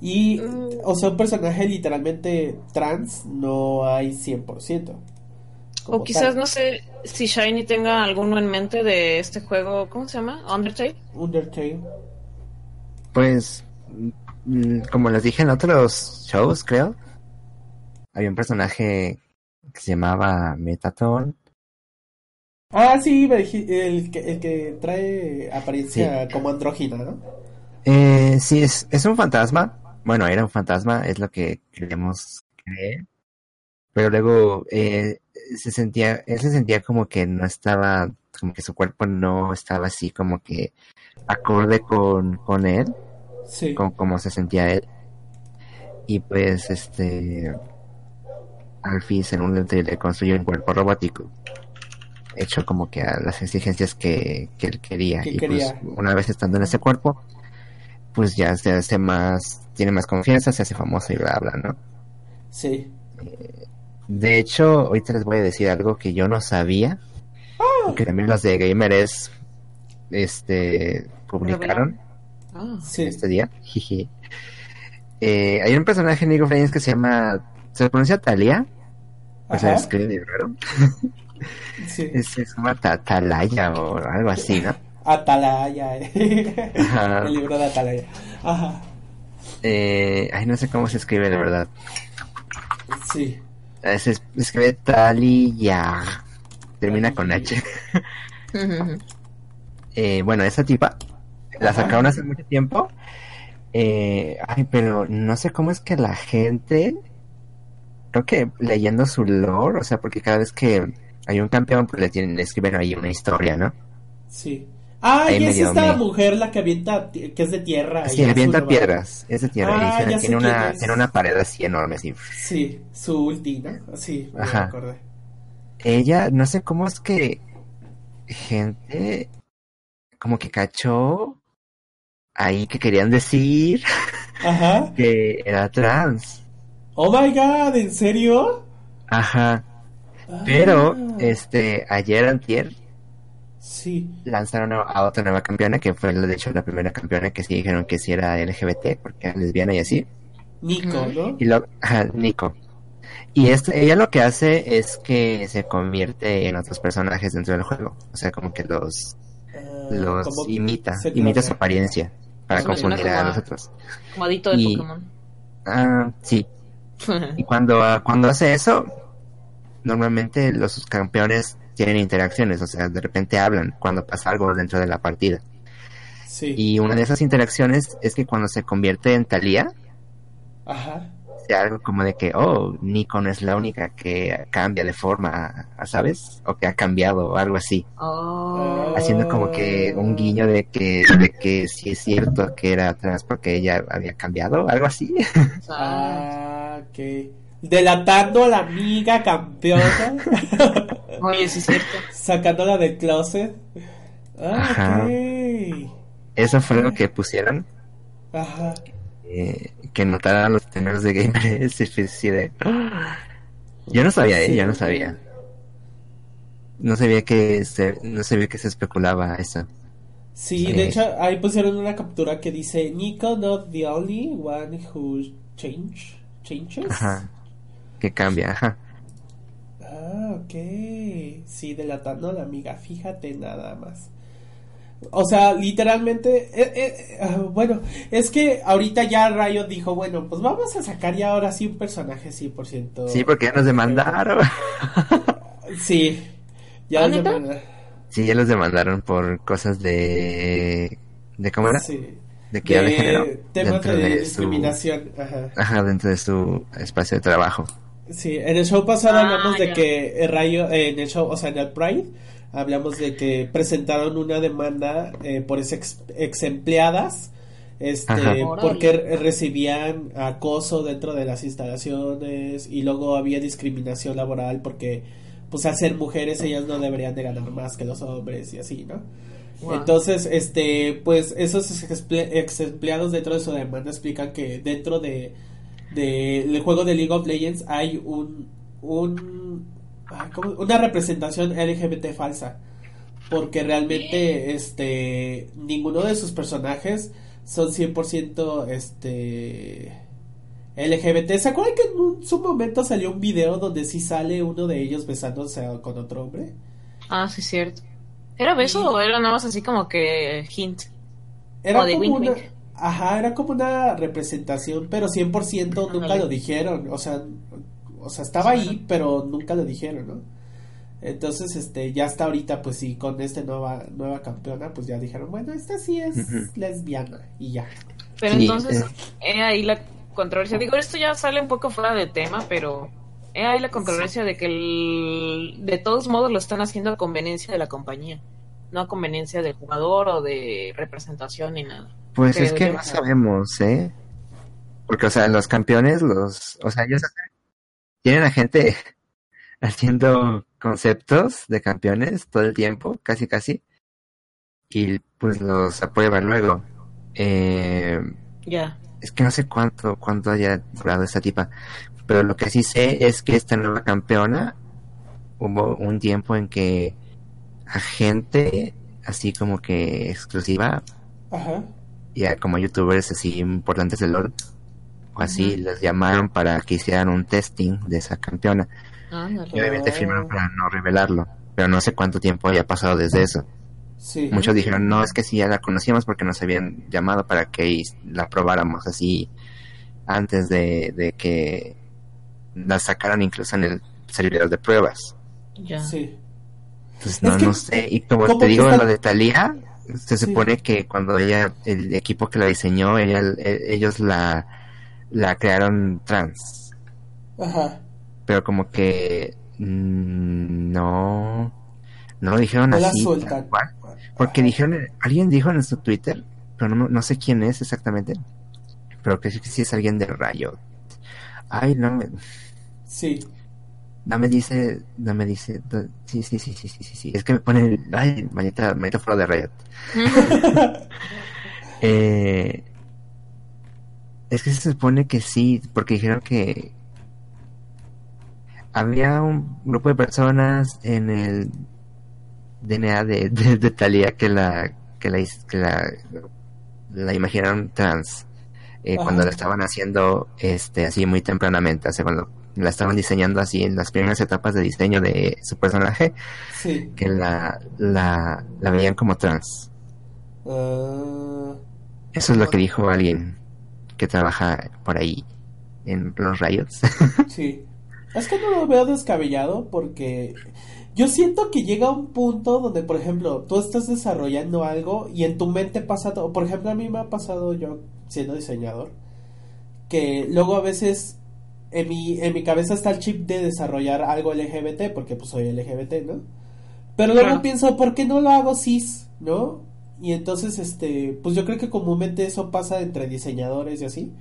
Y, mm. o sea, un personaje literalmente trans no hay 100%. O quizás no sé si Shiny tenga alguno en mente de este juego, ¿cómo se llama? Undertale. Undertale. Pues, mm, como les dije en otros shows, creo, había un personaje que se llamaba Metatron. Ah, sí, el que, el que trae apariencia como andrógina, ¿no? Eh, sí, es, es un fantasma. Bueno, era un fantasma, es lo que queremos creer. Pero luego eh, se sentía, él se sentía como que no estaba, como que su cuerpo no estaba así como que acorde con, con él. Sí. Con cómo se sentía él. Y pues, este, Alphys en un le construyó un cuerpo robótico hecho como que a las exigencias que, él quería y pues una vez estando en ese cuerpo pues ya se hace más tiene más confianza se hace famoso y bla bla no sí eh, de hecho ahorita les voy a decir algo que yo no sabía ah. que también los de Gameres este publicaron ah. este día eh, hay un personaje en League of Legends que se llama se pronuncia Talia. O sea, escribe raro. [LAUGHS] Sí. Es, es como Talaya o algo así, ¿no? Atalaya. [LAUGHS] el libro de Atalaya. Ajá. Eh, ay, no sé cómo se escribe, de verdad. Sí. Se escribe Talia. Termina con H. eh, bueno, esa tipa la sacaron hace mucho tiempo. Eh, ay, pero no sé cómo es que la gente. Creo que leyendo su lore, o sea, porque cada vez que hay un campeón, pues le, tienen, le escriben ahí una historia, ¿no? Sí. Ah, y es esta mujer la que avienta, que es de tierra. Sí, avienta piedras, es de tierra. Ah, tiene, una, tiene una pared así enorme, así. Sí, su ulti, ¿no? Sí, me Ajá. acordé. Ella, no sé cómo es que gente como que cachó ahí que querían decir Ajá. [LAUGHS] que era trans. Oh my god, ¿en serio? Ajá. Pero, ah. este, ayer antier Sí. Lanzaron a otra nueva campeona, que fue de hecho la primera campeona que sí dijeron que sí era LGBT, porque era lesbiana y así. Nico, ¿no? Y lo, Nico. Y esto, ella lo que hace es que se convierte en otros personajes dentro del juego. O sea, como que los, ah, los imita, imita su apariencia para confundir a los otros. Como adicto de Pokémon. Ah, sí. [LAUGHS] y cuando, cuando hace eso, normalmente los campeones tienen interacciones, o sea, de repente hablan cuando pasa algo dentro de la partida. Sí. Y una de esas interacciones es que cuando se convierte en Talía, Ajá. sea algo como de que, oh, Nico no es la única que cambia de forma, ¿sabes? O que ha cambiado o algo así. Oh. Haciendo como que un guiño de que, de que sí es cierto que era trans porque ella había cambiado, algo así. [LAUGHS] ah, ok. Delatando a la amiga campeona. [LAUGHS] Oye, sí es cierto. [LAUGHS] Sacándola del closet. Ah, Eso fue lo que pusieron. Ajá. Eh, que notaran los temas de gamer de. Yo no sabía, ¿eh? Yo no sabía. No sabía que se, no sabía que se especulaba eso. Sí, de hecho ahí pusieron una captura que dice Nico not the only one who change changes. Ajá. Que cambia, ajá. Ah, ok. Sí, delatando a la amiga, fíjate nada más. O sea, literalmente, eh, eh, ah, bueno, es que ahorita ya Rayo dijo, bueno, pues vamos a sacar ya ahora sí un personaje 100%. Sí, porque ya nos demandaron. [LAUGHS] sí, ya los demandaron. Sí, ya los demandaron por cosas de... ¿De cómo era? Sí. De que de, temas de, discriminación. Ajá. Ajá, dentro de su espacio de trabajo. Sí, en el show pasado ah, hablamos de que el Rayo, eh, en el show, o sea, en el Pride, hablamos de que presentaron una demanda eh, por ex, ex empleadas, este, porque recibían acoso dentro de las instalaciones y luego había discriminación laboral porque, pues, al ser mujeres ellas no deberían de ganar más que los hombres y así, ¿no? Entonces, este, pues, esos ex empleados dentro de su demanda explican que dentro de del juego de League of Legends hay un, un una representación LGBT falsa porque realmente este ninguno de sus personajes son 100% este LGBT. ¿Se acuerdan que en su momento salió un video donde sí sale uno de ellos besándose con otro hombre? Ah, sí, cierto. ¿Era beso o era nada más así como que hint? Era como una... Ajá, era como una representación, pero 100% nunca lo dijeron, o sea, o sea, estaba ahí, pero nunca lo dijeron, ¿no? Entonces, este, ya hasta ahorita, pues sí, con esta nueva, nueva campeona, pues ya dijeron, bueno, esta sí es lesbiana, y ya. Pero entonces, eh. ahí la controversia, digo, esto ya sale un poco fuera de tema, pero he ahí la controversia de que el, de todos modos lo están haciendo a conveniencia de la compañía, no a conveniencia del jugador o de representación ni nada. Pues es que no sabemos, ¿eh? Porque, o sea, los campeones, los, o sea, ellos tienen a gente [LAUGHS] haciendo conceptos de campeones todo el tiempo, casi casi, y pues los aprueban luego. Eh, ya. Es que no sé cuánto, cuánto haya durado esta tipa, pero lo que sí sé es que esta nueva campeona hubo un tiempo en que a gente así como que exclusiva Ajá ya como youtubers así importantes del LOL, o así, les llamaron para que hicieran un testing de esa campeona. y obviamente firmaron para no revelarlo, pero no sé cuánto tiempo haya pasado desde eso. Muchos dijeron, no, es que sí, ya la conocíamos porque nos habían llamado para que la probáramos así antes de, que la sacaran incluso en el servidor de pruebas. Ya. Sí. Entonces, no, no sé. Y como te digo, lo de Talía, se supone que cuando ella, el equipo que la diseñó, ella, e, ellos la, la crearon trans. Ajá. Pero como que mm, no, no lo dijeron así. Porque dijeron, alguien dijo en su Twitter, pero no, no sé quién es exactamente, pero que sí es alguien de Rayo. Ay, no me... Sí. No me dice, no me dice, sí, sí, sí, sí, sí, sí, sí. Es que me pone, ay, manita, manita fuera de Riot. [LAUGHS] eh, es que se supone que sí, porque dijeron que había un grupo de personas en el DNA de, de, Talia que la que la, que la, la imaginaron trans eh, cuando la estaban haciendo este así muy tempranamente, sea, cuando la estaban diseñando así en las primeras etapas de diseño de su personaje, que la, la, la veían como trans. Ah. Eso es lo que dijo alguien que trabaja por ahí en los rayos. [LAUGHS] sí. Es que no lo veo descabellado porque yo siento que llega un punto donde, por ejemplo, tú estás desarrollando algo y en tu mente pasa todo. Por ejemplo, a mí me ha pasado yo siendo diseñador que luego a veces en mi, en mi cabeza está el chip de desarrollar algo LGBT porque pues soy LGBT, ¿no? Pero luego pienso, ¿por qué no lo hago cis, no? Y entonces, este, pues yo creo que comúnmente eso pasa entre diseñadores y así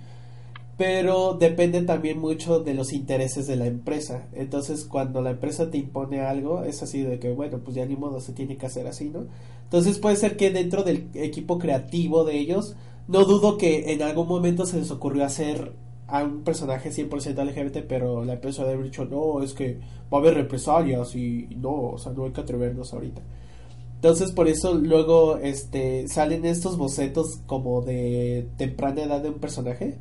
pero depende también mucho de los intereses de la empresa. Entonces, cuando la empresa te impone algo, es así de que, bueno, pues ya ni modo se tiene que hacer así, ¿no? Entonces, puede ser que dentro del equipo creativo de ellos, no dudo que en algún momento se les ocurrió hacer a un personaje 100% LGBT, pero la empresa de haber dicho, no, es que va a haber represalias y no, o sea, no hay que atrevernos ahorita. Entonces por eso luego este salen estos bocetos como de temprana edad de un personaje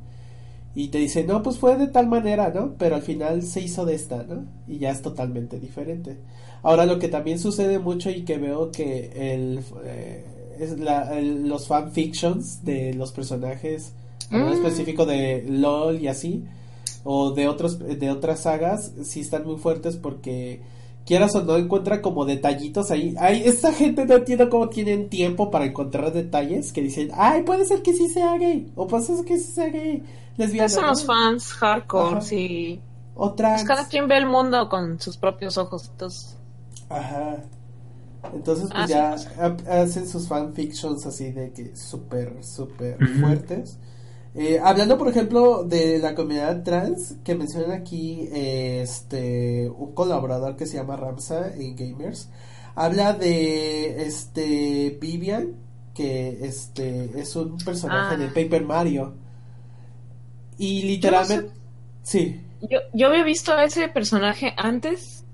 y te dice, no, pues fue de tal manera, ¿no? Pero al final se hizo de esta, ¿no? Y ya es totalmente diferente. Ahora lo que también sucede mucho y que veo que el, eh, es la, los fanfictions de los personajes, mm. específico de LOL y así, o de otros de otras sagas, sí están muy fuertes porque quieras o no encuentra como detallitos ahí. Ay, esta gente no entiendo cómo tienen tiempo para encontrar detalles que dicen, ay, puede ser que sí sea gay, o puede ser que sí sea gay son los fans hardcore, sí. Otras. Pues cada quien ve el mundo con sus propios ojos. Entonces... Ajá. Entonces, pues ah, ya hacen sus fanfictions así de que súper, súper fuertes. Eh, hablando, por ejemplo, de la comunidad trans, que mencionan aquí este un colaborador que se llama Ramsa en Gamers, habla de este Vivian, que este es un personaje de ah. Paper Mario. Y literalmente... Sí. Yo, yo había visto a ese personaje antes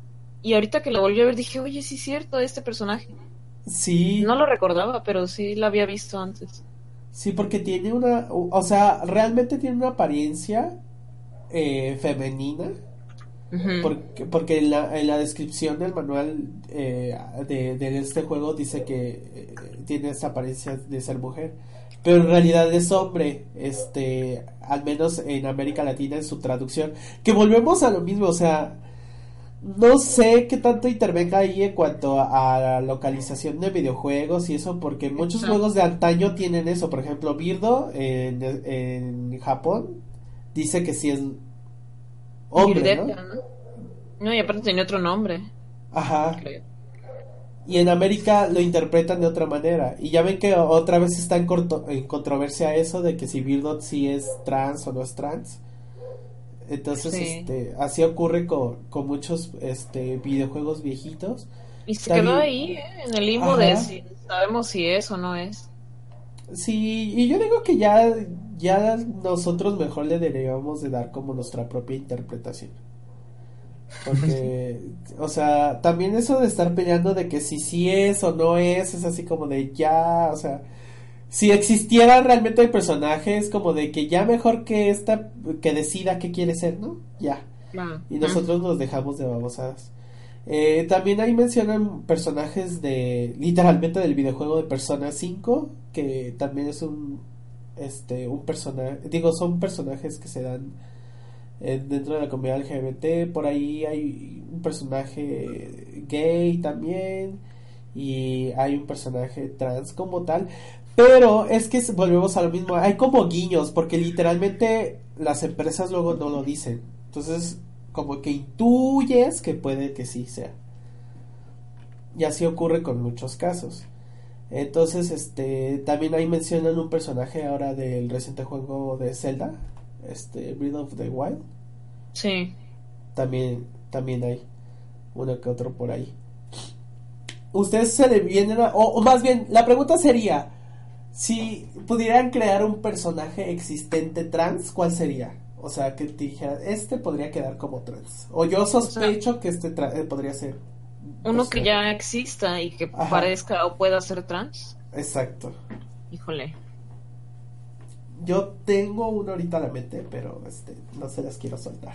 y ahorita que lo volví a ver dije, oye, sí es cierto, este personaje. Sí. No lo recordaba, pero sí lo había visto antes. Sí, porque tiene una, o sea, realmente tiene una apariencia eh, femenina. Porque, porque en, la, en la descripción del manual eh, de, de, este juego dice que eh, tiene esa apariencia de ser mujer. Pero en realidad es hombre, este, al menos en América Latina en su traducción, que volvemos a lo mismo, o sea, no sé qué tanto intervenga ahí en cuanto a, la localización de videojuegos y eso, porque muchos juegos de antaño tienen eso, por ejemplo, Birdo en, en Japón dice que sí es hombre, ¿no? ¿no? y aparte tiene otro nombre. Ajá y en América lo interpretan de otra manera. Y ya ven que otra vez está en, en controversia eso de que si Birdot sí es trans o no es trans. Entonces, este, así ocurre con, con muchos este, videojuegos viejitos. Y se quedó ahí, ¿eh? en el limbo de si sabemos si es o no es. Sí, y yo digo que ya, ya nosotros mejor le deberíamos de dar como nuestra propia interpretación. Porque, [LAUGHS] o sea, también eso de estar peleando de que si sí es o no es, es así como de ya, o sea, si existiera realmente el personaje, es como de que ya mejor que esta, que decida qué quiere ser, ¿no? Ya. Y nosotros nos dejamos de babosadas. Eh, también ahí mencionan personajes de literalmente del videojuego de Persona 5, que también es un este un personaje, digo, son personajes que se dan eh, dentro de la comunidad LGBT, por ahí hay un personaje gay también y hay un personaje trans como tal, pero es que volvemos a lo mismo, hay como guiños porque literalmente las empresas luego no lo dicen. Entonces, como que intuyes que puede que sí sea. Y así ocurre con muchos casos. Entonces, este, también ahí mencionan un personaje ahora del reciente juego de Zelda, este, Breath of the Wild. Sí. También, también hay uno que otro por ahí. Ustedes se le vienen a, o, más bien, la pregunta sería, si pudieran crear un personaje existente trans, ¿cuál sería? O sea, que te dijera, este podría quedar como trans. O yo sospecho que este eh, podría ser uno que ya exista y que parezca o pueda ser trans. Exacto. Híjole. Yo tengo uno ahorita a la mente, pero este, no se las quiero soltar.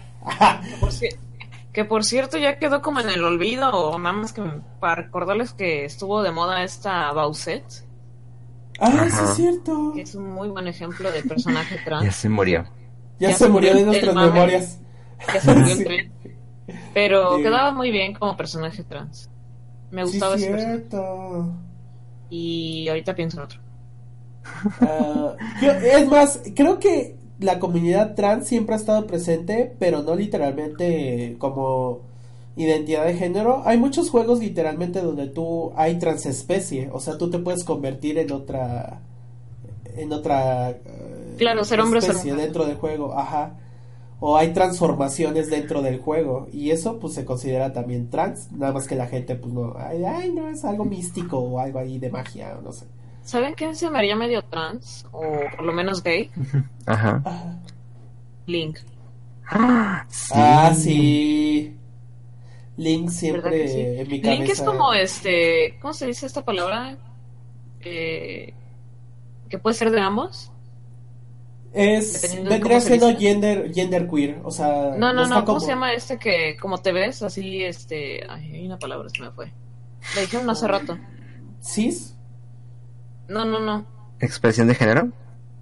que por cierto ya quedó como en el olvido, o nada más que para recordarles que estuvo de moda esta Bauset. Ah, sí es cierto. es un muy buen ejemplo de personaje trans. Ya se murió. Ya, se, murió de nuestras memorias. Ya se murió el [LAUGHS] Pero quedaba muy bien como personaje trans. Me gustaba ese personaje. Y ahorita pienso en otro. Ah, es más, creo que la comunidad trans siempre ha estado presente, pero no literalmente como identidad de género. Hay muchos juegos literalmente donde tú hay transespecie, o sea, tú te puedes convertir en otra en otra claro, ser hombre especie dentro del juego, ajá o hay transformaciones dentro del juego y eso pues se considera también trans, nada más que la gente pues no, ay, no es algo místico o algo ahí de magia o no sé. ¿Saben quién se me haría medio trans o por lo menos gay? Ajá. Link. Ah, sí. Ah, sí. Link siempre en mi cabeza. Link es como este, ¿cómo se dice esta palabra? Eh, que puede ser de ambos. Es, vendría siendo gender, gender queer, o sea... No, no, no, ¿cómo se llama este que como te ves? Así, este... Ay, hay una palabra, se me fue. Le dijeron hace rato. ¿Cis? No, no, no. ¿Expresión de género?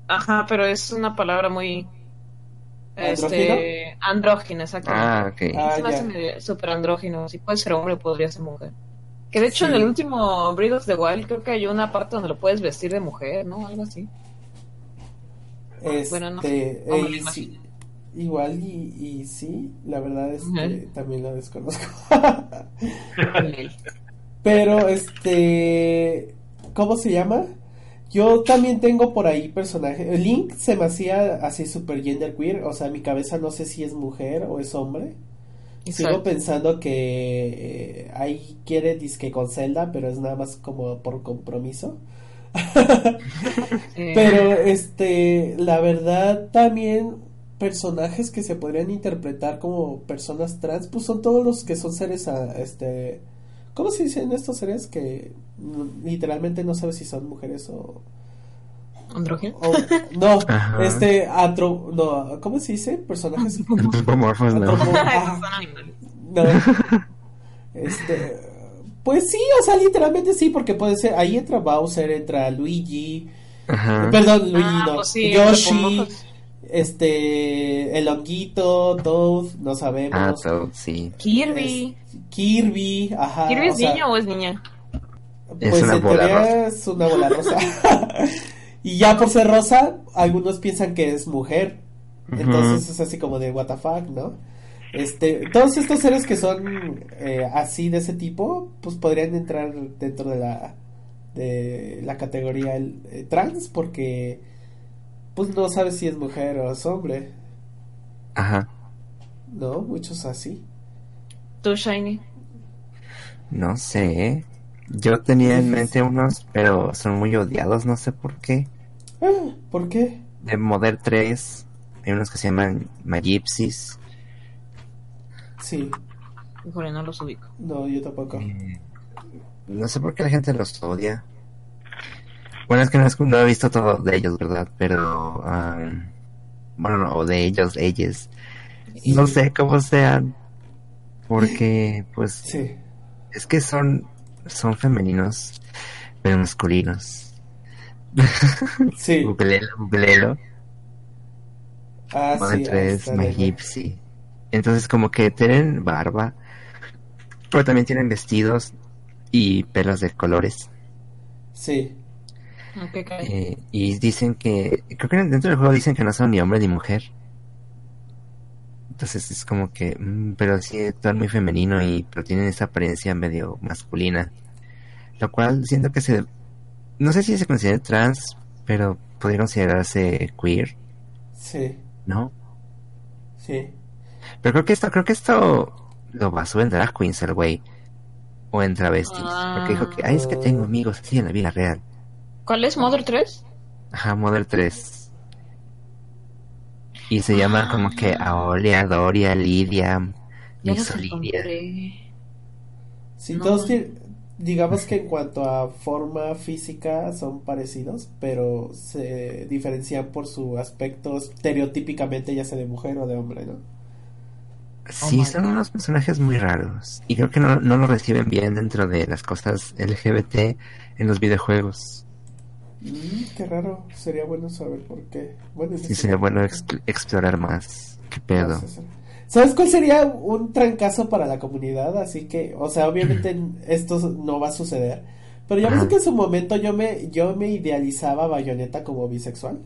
Ajá, pero es una palabra muy... Este, andrógino, exactamente. Ah, ok. Ah, es súper andrógino. Si puede ser hombre, podría ser mujer. Que de hecho en el último Breath of the Wild creo que hay una parte donde lo puedes vestir de mujer, ¿no? Algo así. Este, eh, igual y, y, sí, la verdad es que también lo desconozco. [LAUGHS] Pero este, ¿cómo se llama? Yo también tengo por ahí personaje. Link se me hacía así super genderqueer, o sea, mi cabeza no sé si es mujer o es hombre. Sigo pensando que eh, ahí quiere disque con Zelda, pero es nada más como por compromiso. [LAUGHS] Pero este, la verdad también personajes que se podrían interpretar como personas trans, pues son todos los que son seres a, este ¿Cómo se dicen estos seres que literalmente no sabes si son mujeres o andrógeno? No, [LAUGHS] este atro, no, ¿cómo se dice? Personajes [LAUGHS] antropomorfos, no. [LAUGHS] no. Este pues sí, o sea, literalmente sí, porque puede ser, ahí entra Bowser, entra Luigi, perdón, Luigi ah, no, pues Yoshi, este, el honguito, Toad, no sabemos. Ah, Toad, sí. Kirby. Kirby, ajá. ¿Kirby es niño o es niña? Pues en teoría es una bola rosa. [LAUGHS] y ya por ser rosa, algunos piensan que es mujer. Entonces es así como de what the fuck, ¿no? Este, todos estos seres que son eh, así de ese tipo, pues podrían entrar dentro de la de la categoría eh, trans porque pues no sabes si es mujer o es hombre. Ajá. No, muchos así. ¿Tú, Shiny? No sé. Yo tenía en mente unos, pero son muy odiados, no sé por qué. Ah, ¿Por qué? De Modern 3 hay unos que se llaman Magypsies Sí. Híjole, no los ubico. No, yo tampoco. Eh, no sé por qué la gente los odia. Bueno, es que no, he visto todo de ellos, ¿verdad? Pero, bueno, no, o de ellos, ellos. No sé cómo sean. Porque, pues, es que son, son femeninos, pero masculinos. [LAUGHS] Sí. googlelo, Ah, sí. 3, Gypsy. Entonces, como que tienen barba, pero también tienen vestidos y pelos de colores. Sí. Eh, y dicen que, creo que dentro del juego dicen que no son ni hombre ni mujer. Entonces es como que, mm, pero sí, están muy femenino y pero tienen esa apariencia medio masculina. Lo cual siento que se, no sé si se considera trans, pero podría considerarse queer. Sí. ¿No? Sí. Pero creo que esto, creo que esto lo basó en drag queens el güey. O en travestis. Porque dijo que, ay, es que tengo amigos así en la vida real. ¿Cuál es? ¿Mother 3? Ajá, Mother 3. Y se llama como que ah. Aolia, Doria, Lidia, Mixolidia. Sí, todos digamos que en cuanto a forma física son parecidos, pero se diferencian por su aspecto estereotípicamente ya sea de mujer o de hombre, ¿no? Sí, oh son unos personajes muy raros y creo que no, no lo reciben bien dentro de las cosas LGBT en los videojuegos. Mm, qué raro, sería bueno saber por qué. Bueno, sí, sería bueno explorar más. ¿Qué pedo? ¿Sabes cuál sería un trancazo para la comunidad? Así que, o sea, obviamente [LAUGHS] esto no va a suceder. Pero ya ves que en su momento yo me, yo me idealizaba a Bayonetta como bisexual.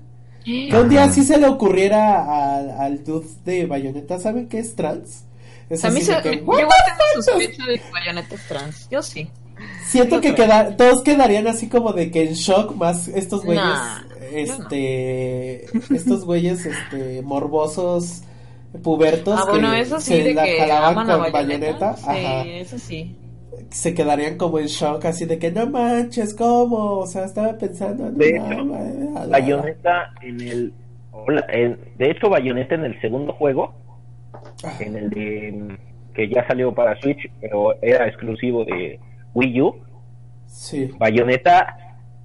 Que un día así se le ocurriera al, al dude de Bayonetta, ¿saben qué es trans? Es a mí se, que, yo sospecha de que Bayonetta es trans. Yo sí. Siento que queda, todos quedarían así como de que en shock, más estos güeyes, este, estos güeyes, este, morbosos, pubertos. Ah, bueno, eso sí, de que jalaban con bayoneta. Sí, eso sí. Se quedarían como en shock, así de que no manches, ¿cómo? O sea, estaba pensando. De hecho, bayoneta en el. de hecho, bayoneta en el segundo juego, en el de. que ya salió para Switch, pero era exclusivo de Wii U, sí. Bayonetta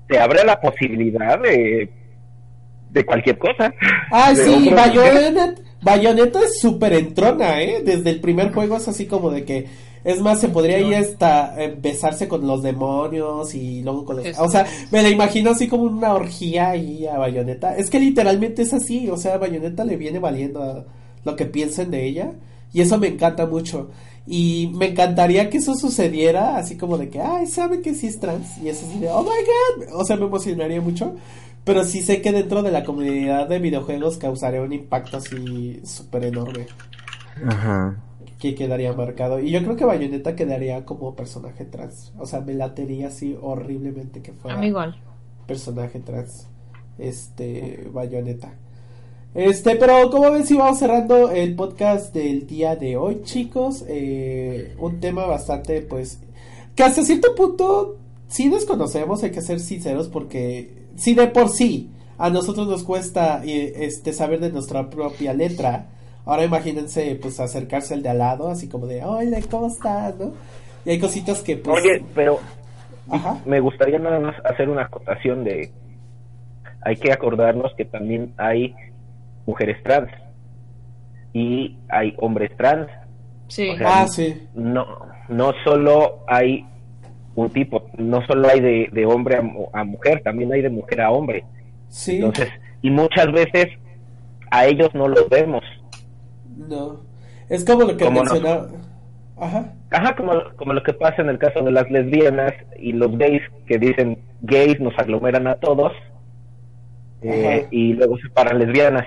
te abre la posibilidad de, de cualquier cosa. Ah, sí, Bayonetta, Bayonetta es súper entrona, ¿eh? Desde el primer juego es así como de que es más, se podría ir hasta eh, besarse con los demonios y luego con los... O sea, me la imagino así como una orgía ahí a Bayonetta. Es que literalmente es así, o sea, Bayonetta le viene valiendo lo que piensen de ella. Y eso me encanta mucho. Y me encantaría que eso sucediera, así como de que, ay, sabe que sí es trans. Y eso de, oh my god. O sea, me emocionaría mucho. Pero sí sé que dentro de la comunidad de videojuegos causaría un impacto así súper enorme. Ajá. Que quedaría marcado. Y yo creo que Bayonetta quedaría como personaje trans. O sea, me latería así horriblemente que fuera. A igual. Personaje trans. Este, Bayonetta. Este, pero como ven, si vamos cerrando el podcast del día de hoy, chicos. Eh, un tema bastante, pues, que hasta cierto punto sí desconocemos, hay que ser sinceros, porque si de por sí a nosotros nos cuesta eh, este saber de nuestra propia letra, ahora imagínense, pues, acercarse al de al lado, así como de, hola, ¿cómo estás? ¿no? Y hay cositas que, pues. Oye, pero. Me gustaría nada más hacer una acotación de. Hay que acordarnos que también hay mujeres trans y hay hombres trans. Sí. ah, sí. No, no solo hay un tipo, no solo hay de, de hombre a, mujer, también hay de mujer a hombre. Sí. Entonces, y muchas veces a ellos no los vemos. No. Es como lo que mencionaba. Ajá. Ajá, como, como lo que pasa en el caso de las lesbianas y los gays que dicen gays nos aglomeran a todos eh, y luego se separan lesbianas.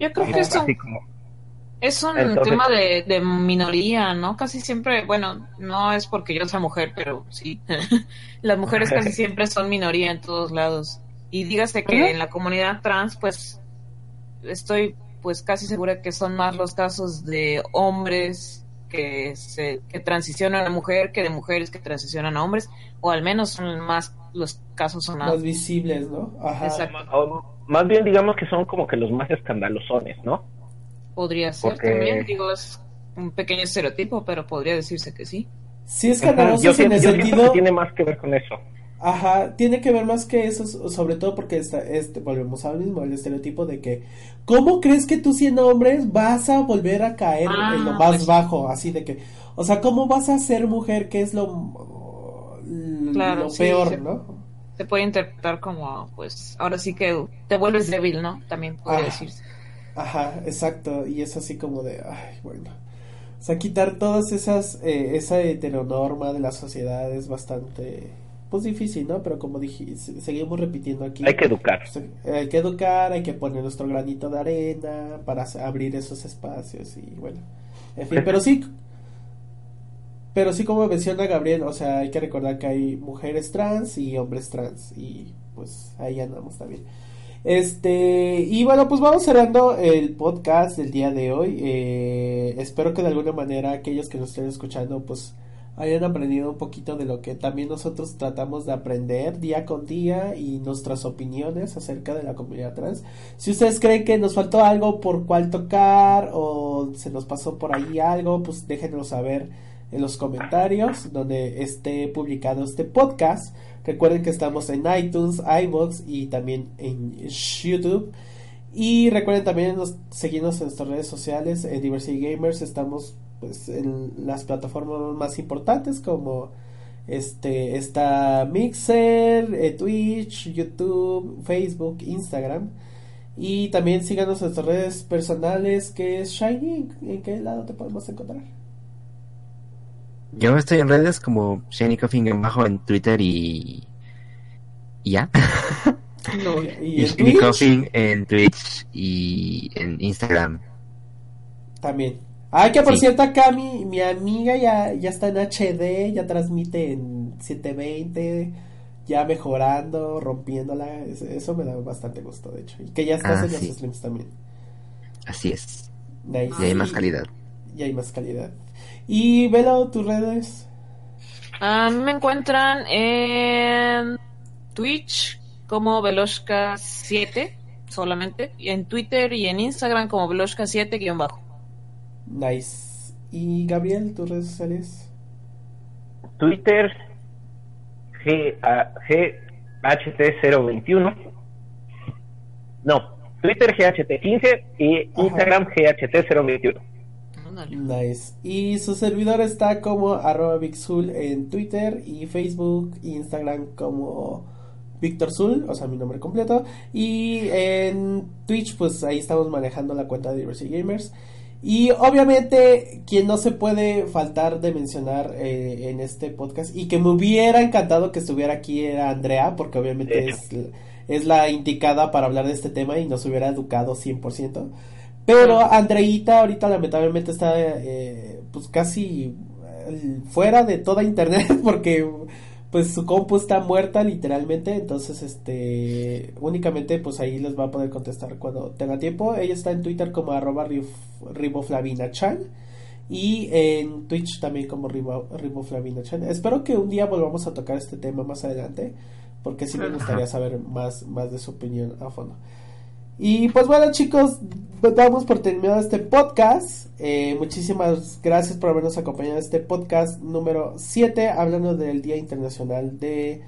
Yo creo que eso es un tema de, minoría, ¿no? Casi siempre, bueno, no es porque yo sea mujer, pero sí, [LAUGHS] las mujeres casi [LAUGHS] siempre son minoría en todos lados. Y dígase que en la comunidad trans, pues, estoy pues casi segura que son más los casos de hombres que se que transicionan a mujer que de mujeres que transicionan a hombres, o al menos son más los casos son más visibles, ¿no? Ajá. Exacto más bien digamos que son como que los más escandalosones, ¿no? Podría ser también, digo, es un pequeño estereotipo, pero podría decirse que sí. Sí, escandalosos en el sentido... tiene más que ver con eso. Ajá, tiene que ver más que eso, sobre todo porque está, este, volvemos al mismo, el estereotipo de que, ¿cómo crees que tú siendo hombre vas a volver a caer en lo ah, más pues bajo? Así de que, o sea, ¿cómo vas a ser mujer que es lo, lo peor, no? Se puede interpretar como, pues, ahora sí que te vuelves débil, ¿no? También puede decirse. Ajá, exacto, y es así como de, ay, bueno. O sea, quitar todas esas, eh, esa heteronorma de la sociedad es bastante pues difícil, ¿no? Pero como dije, seguimos repitiendo aquí. Hay que educar. hay que educar, hay que poner nuestro granito de arena para abrir esos espacios y bueno. En fin, [LAUGHS] pero sí, pero sí como menciona Gabriel, o sea, hay que recordar que hay mujeres trans y hombres trans y pues ahí andamos también. Este, y bueno, pues vamos cerrando el podcast del día de hoy. Eh, espero que de alguna manera aquellos que nos estén escuchando, pues hayan aprendido un poquito de lo que también nosotros tratamos de aprender día con día y nuestras opiniones acerca de la comunidad trans. Si ustedes creen que nos faltó algo por cual tocar o se nos pasó por ahí algo, pues déjenos saber en los comentarios donde esté publicado este podcast. Recuerden que estamos en iTunes, iBox y también en YouTube. Y recuerden también seguirnos en nuestras redes sociales, en Diversity Gamers. Estamos pues en las plataformas más importantes como este está Mixer, eh, Twitch, YouTube, Facebook, Instagram y también síganos en nuestras redes personales que es Shiny, ¿en qué lado te podemos encontrar? Yo estoy en redes como Shiny Coffee en bajo en Twitter y, y ya. [LAUGHS] y, Shiny Coffee en Twitch y en Instagram. También. Ay, que por cierto acá mi, mi amiga ya, ya está en HD, ya transmite en 720, ya mejorando, rompiéndola. Eso, me da bastante gusto, de hecho. Y que ya estás ah, en los streams también. Así es. Y hay más calidad. Y hay más calidad. Y Velo, tus redes. Ah, me encuentran en Twitch como Veloshka7 solamente, y en Twitter y en Instagram como Veloshka7-bajo. Nice. ¿Y Gabriel, tus redes sociales? Twitter GHT021. No, Twitter GHT15 y Instagram GHT021. Nice. Y su servidor está como arroba Bigzul en Twitter y Facebook e Instagram como Víctor Zul, o sea, mi nombre completo. Y en Twitch, pues ahí estamos manejando la cuenta de Diversity Gamers. Y obviamente, quien no se puede faltar de mencionar eh, en este podcast y que me hubiera encantado que estuviera aquí era Andrea, porque obviamente es, es, la indicada para hablar de este tema y nos hubiera educado 100%. Pero Andreita ahorita lamentablemente está eh, pues casi eh, fuera de toda internet [LAUGHS] porque pues su compu está muerta literalmente, entonces este únicamente pues ahí les va a poder contestar cuando tenga tiempo. Ella está en Twitter como arroba riboflavinachan y en Twitch también como riboflavinachan. Espero que un día volvamos a tocar este tema más adelante porque sí me gustaría saber más, más de su opinión a fondo. Y pues bueno chicos, damos por terminado este podcast. Eh, muchísimas gracias por habernos acompañado en este podcast número 7, hablando del Día Internacional de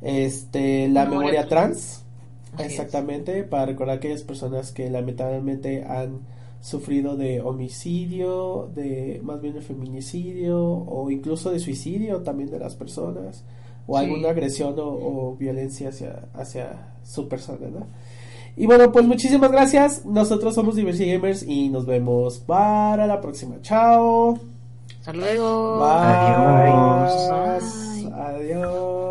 este la memoria, trans. Exactamente, para recordar a aquellas personas que lamentablemente han sufrido de homicidio, de más bien de feminicidio o incluso de suicidio también de las personas o alguna agresión o, o, violencia hacia, hacia su persona, ¿no? Y bueno, pues muchísimas gracias. Nosotros somos Diversity Gamers y nos vemos para la próxima. Chao. Hasta luego. Adiós. Adiós.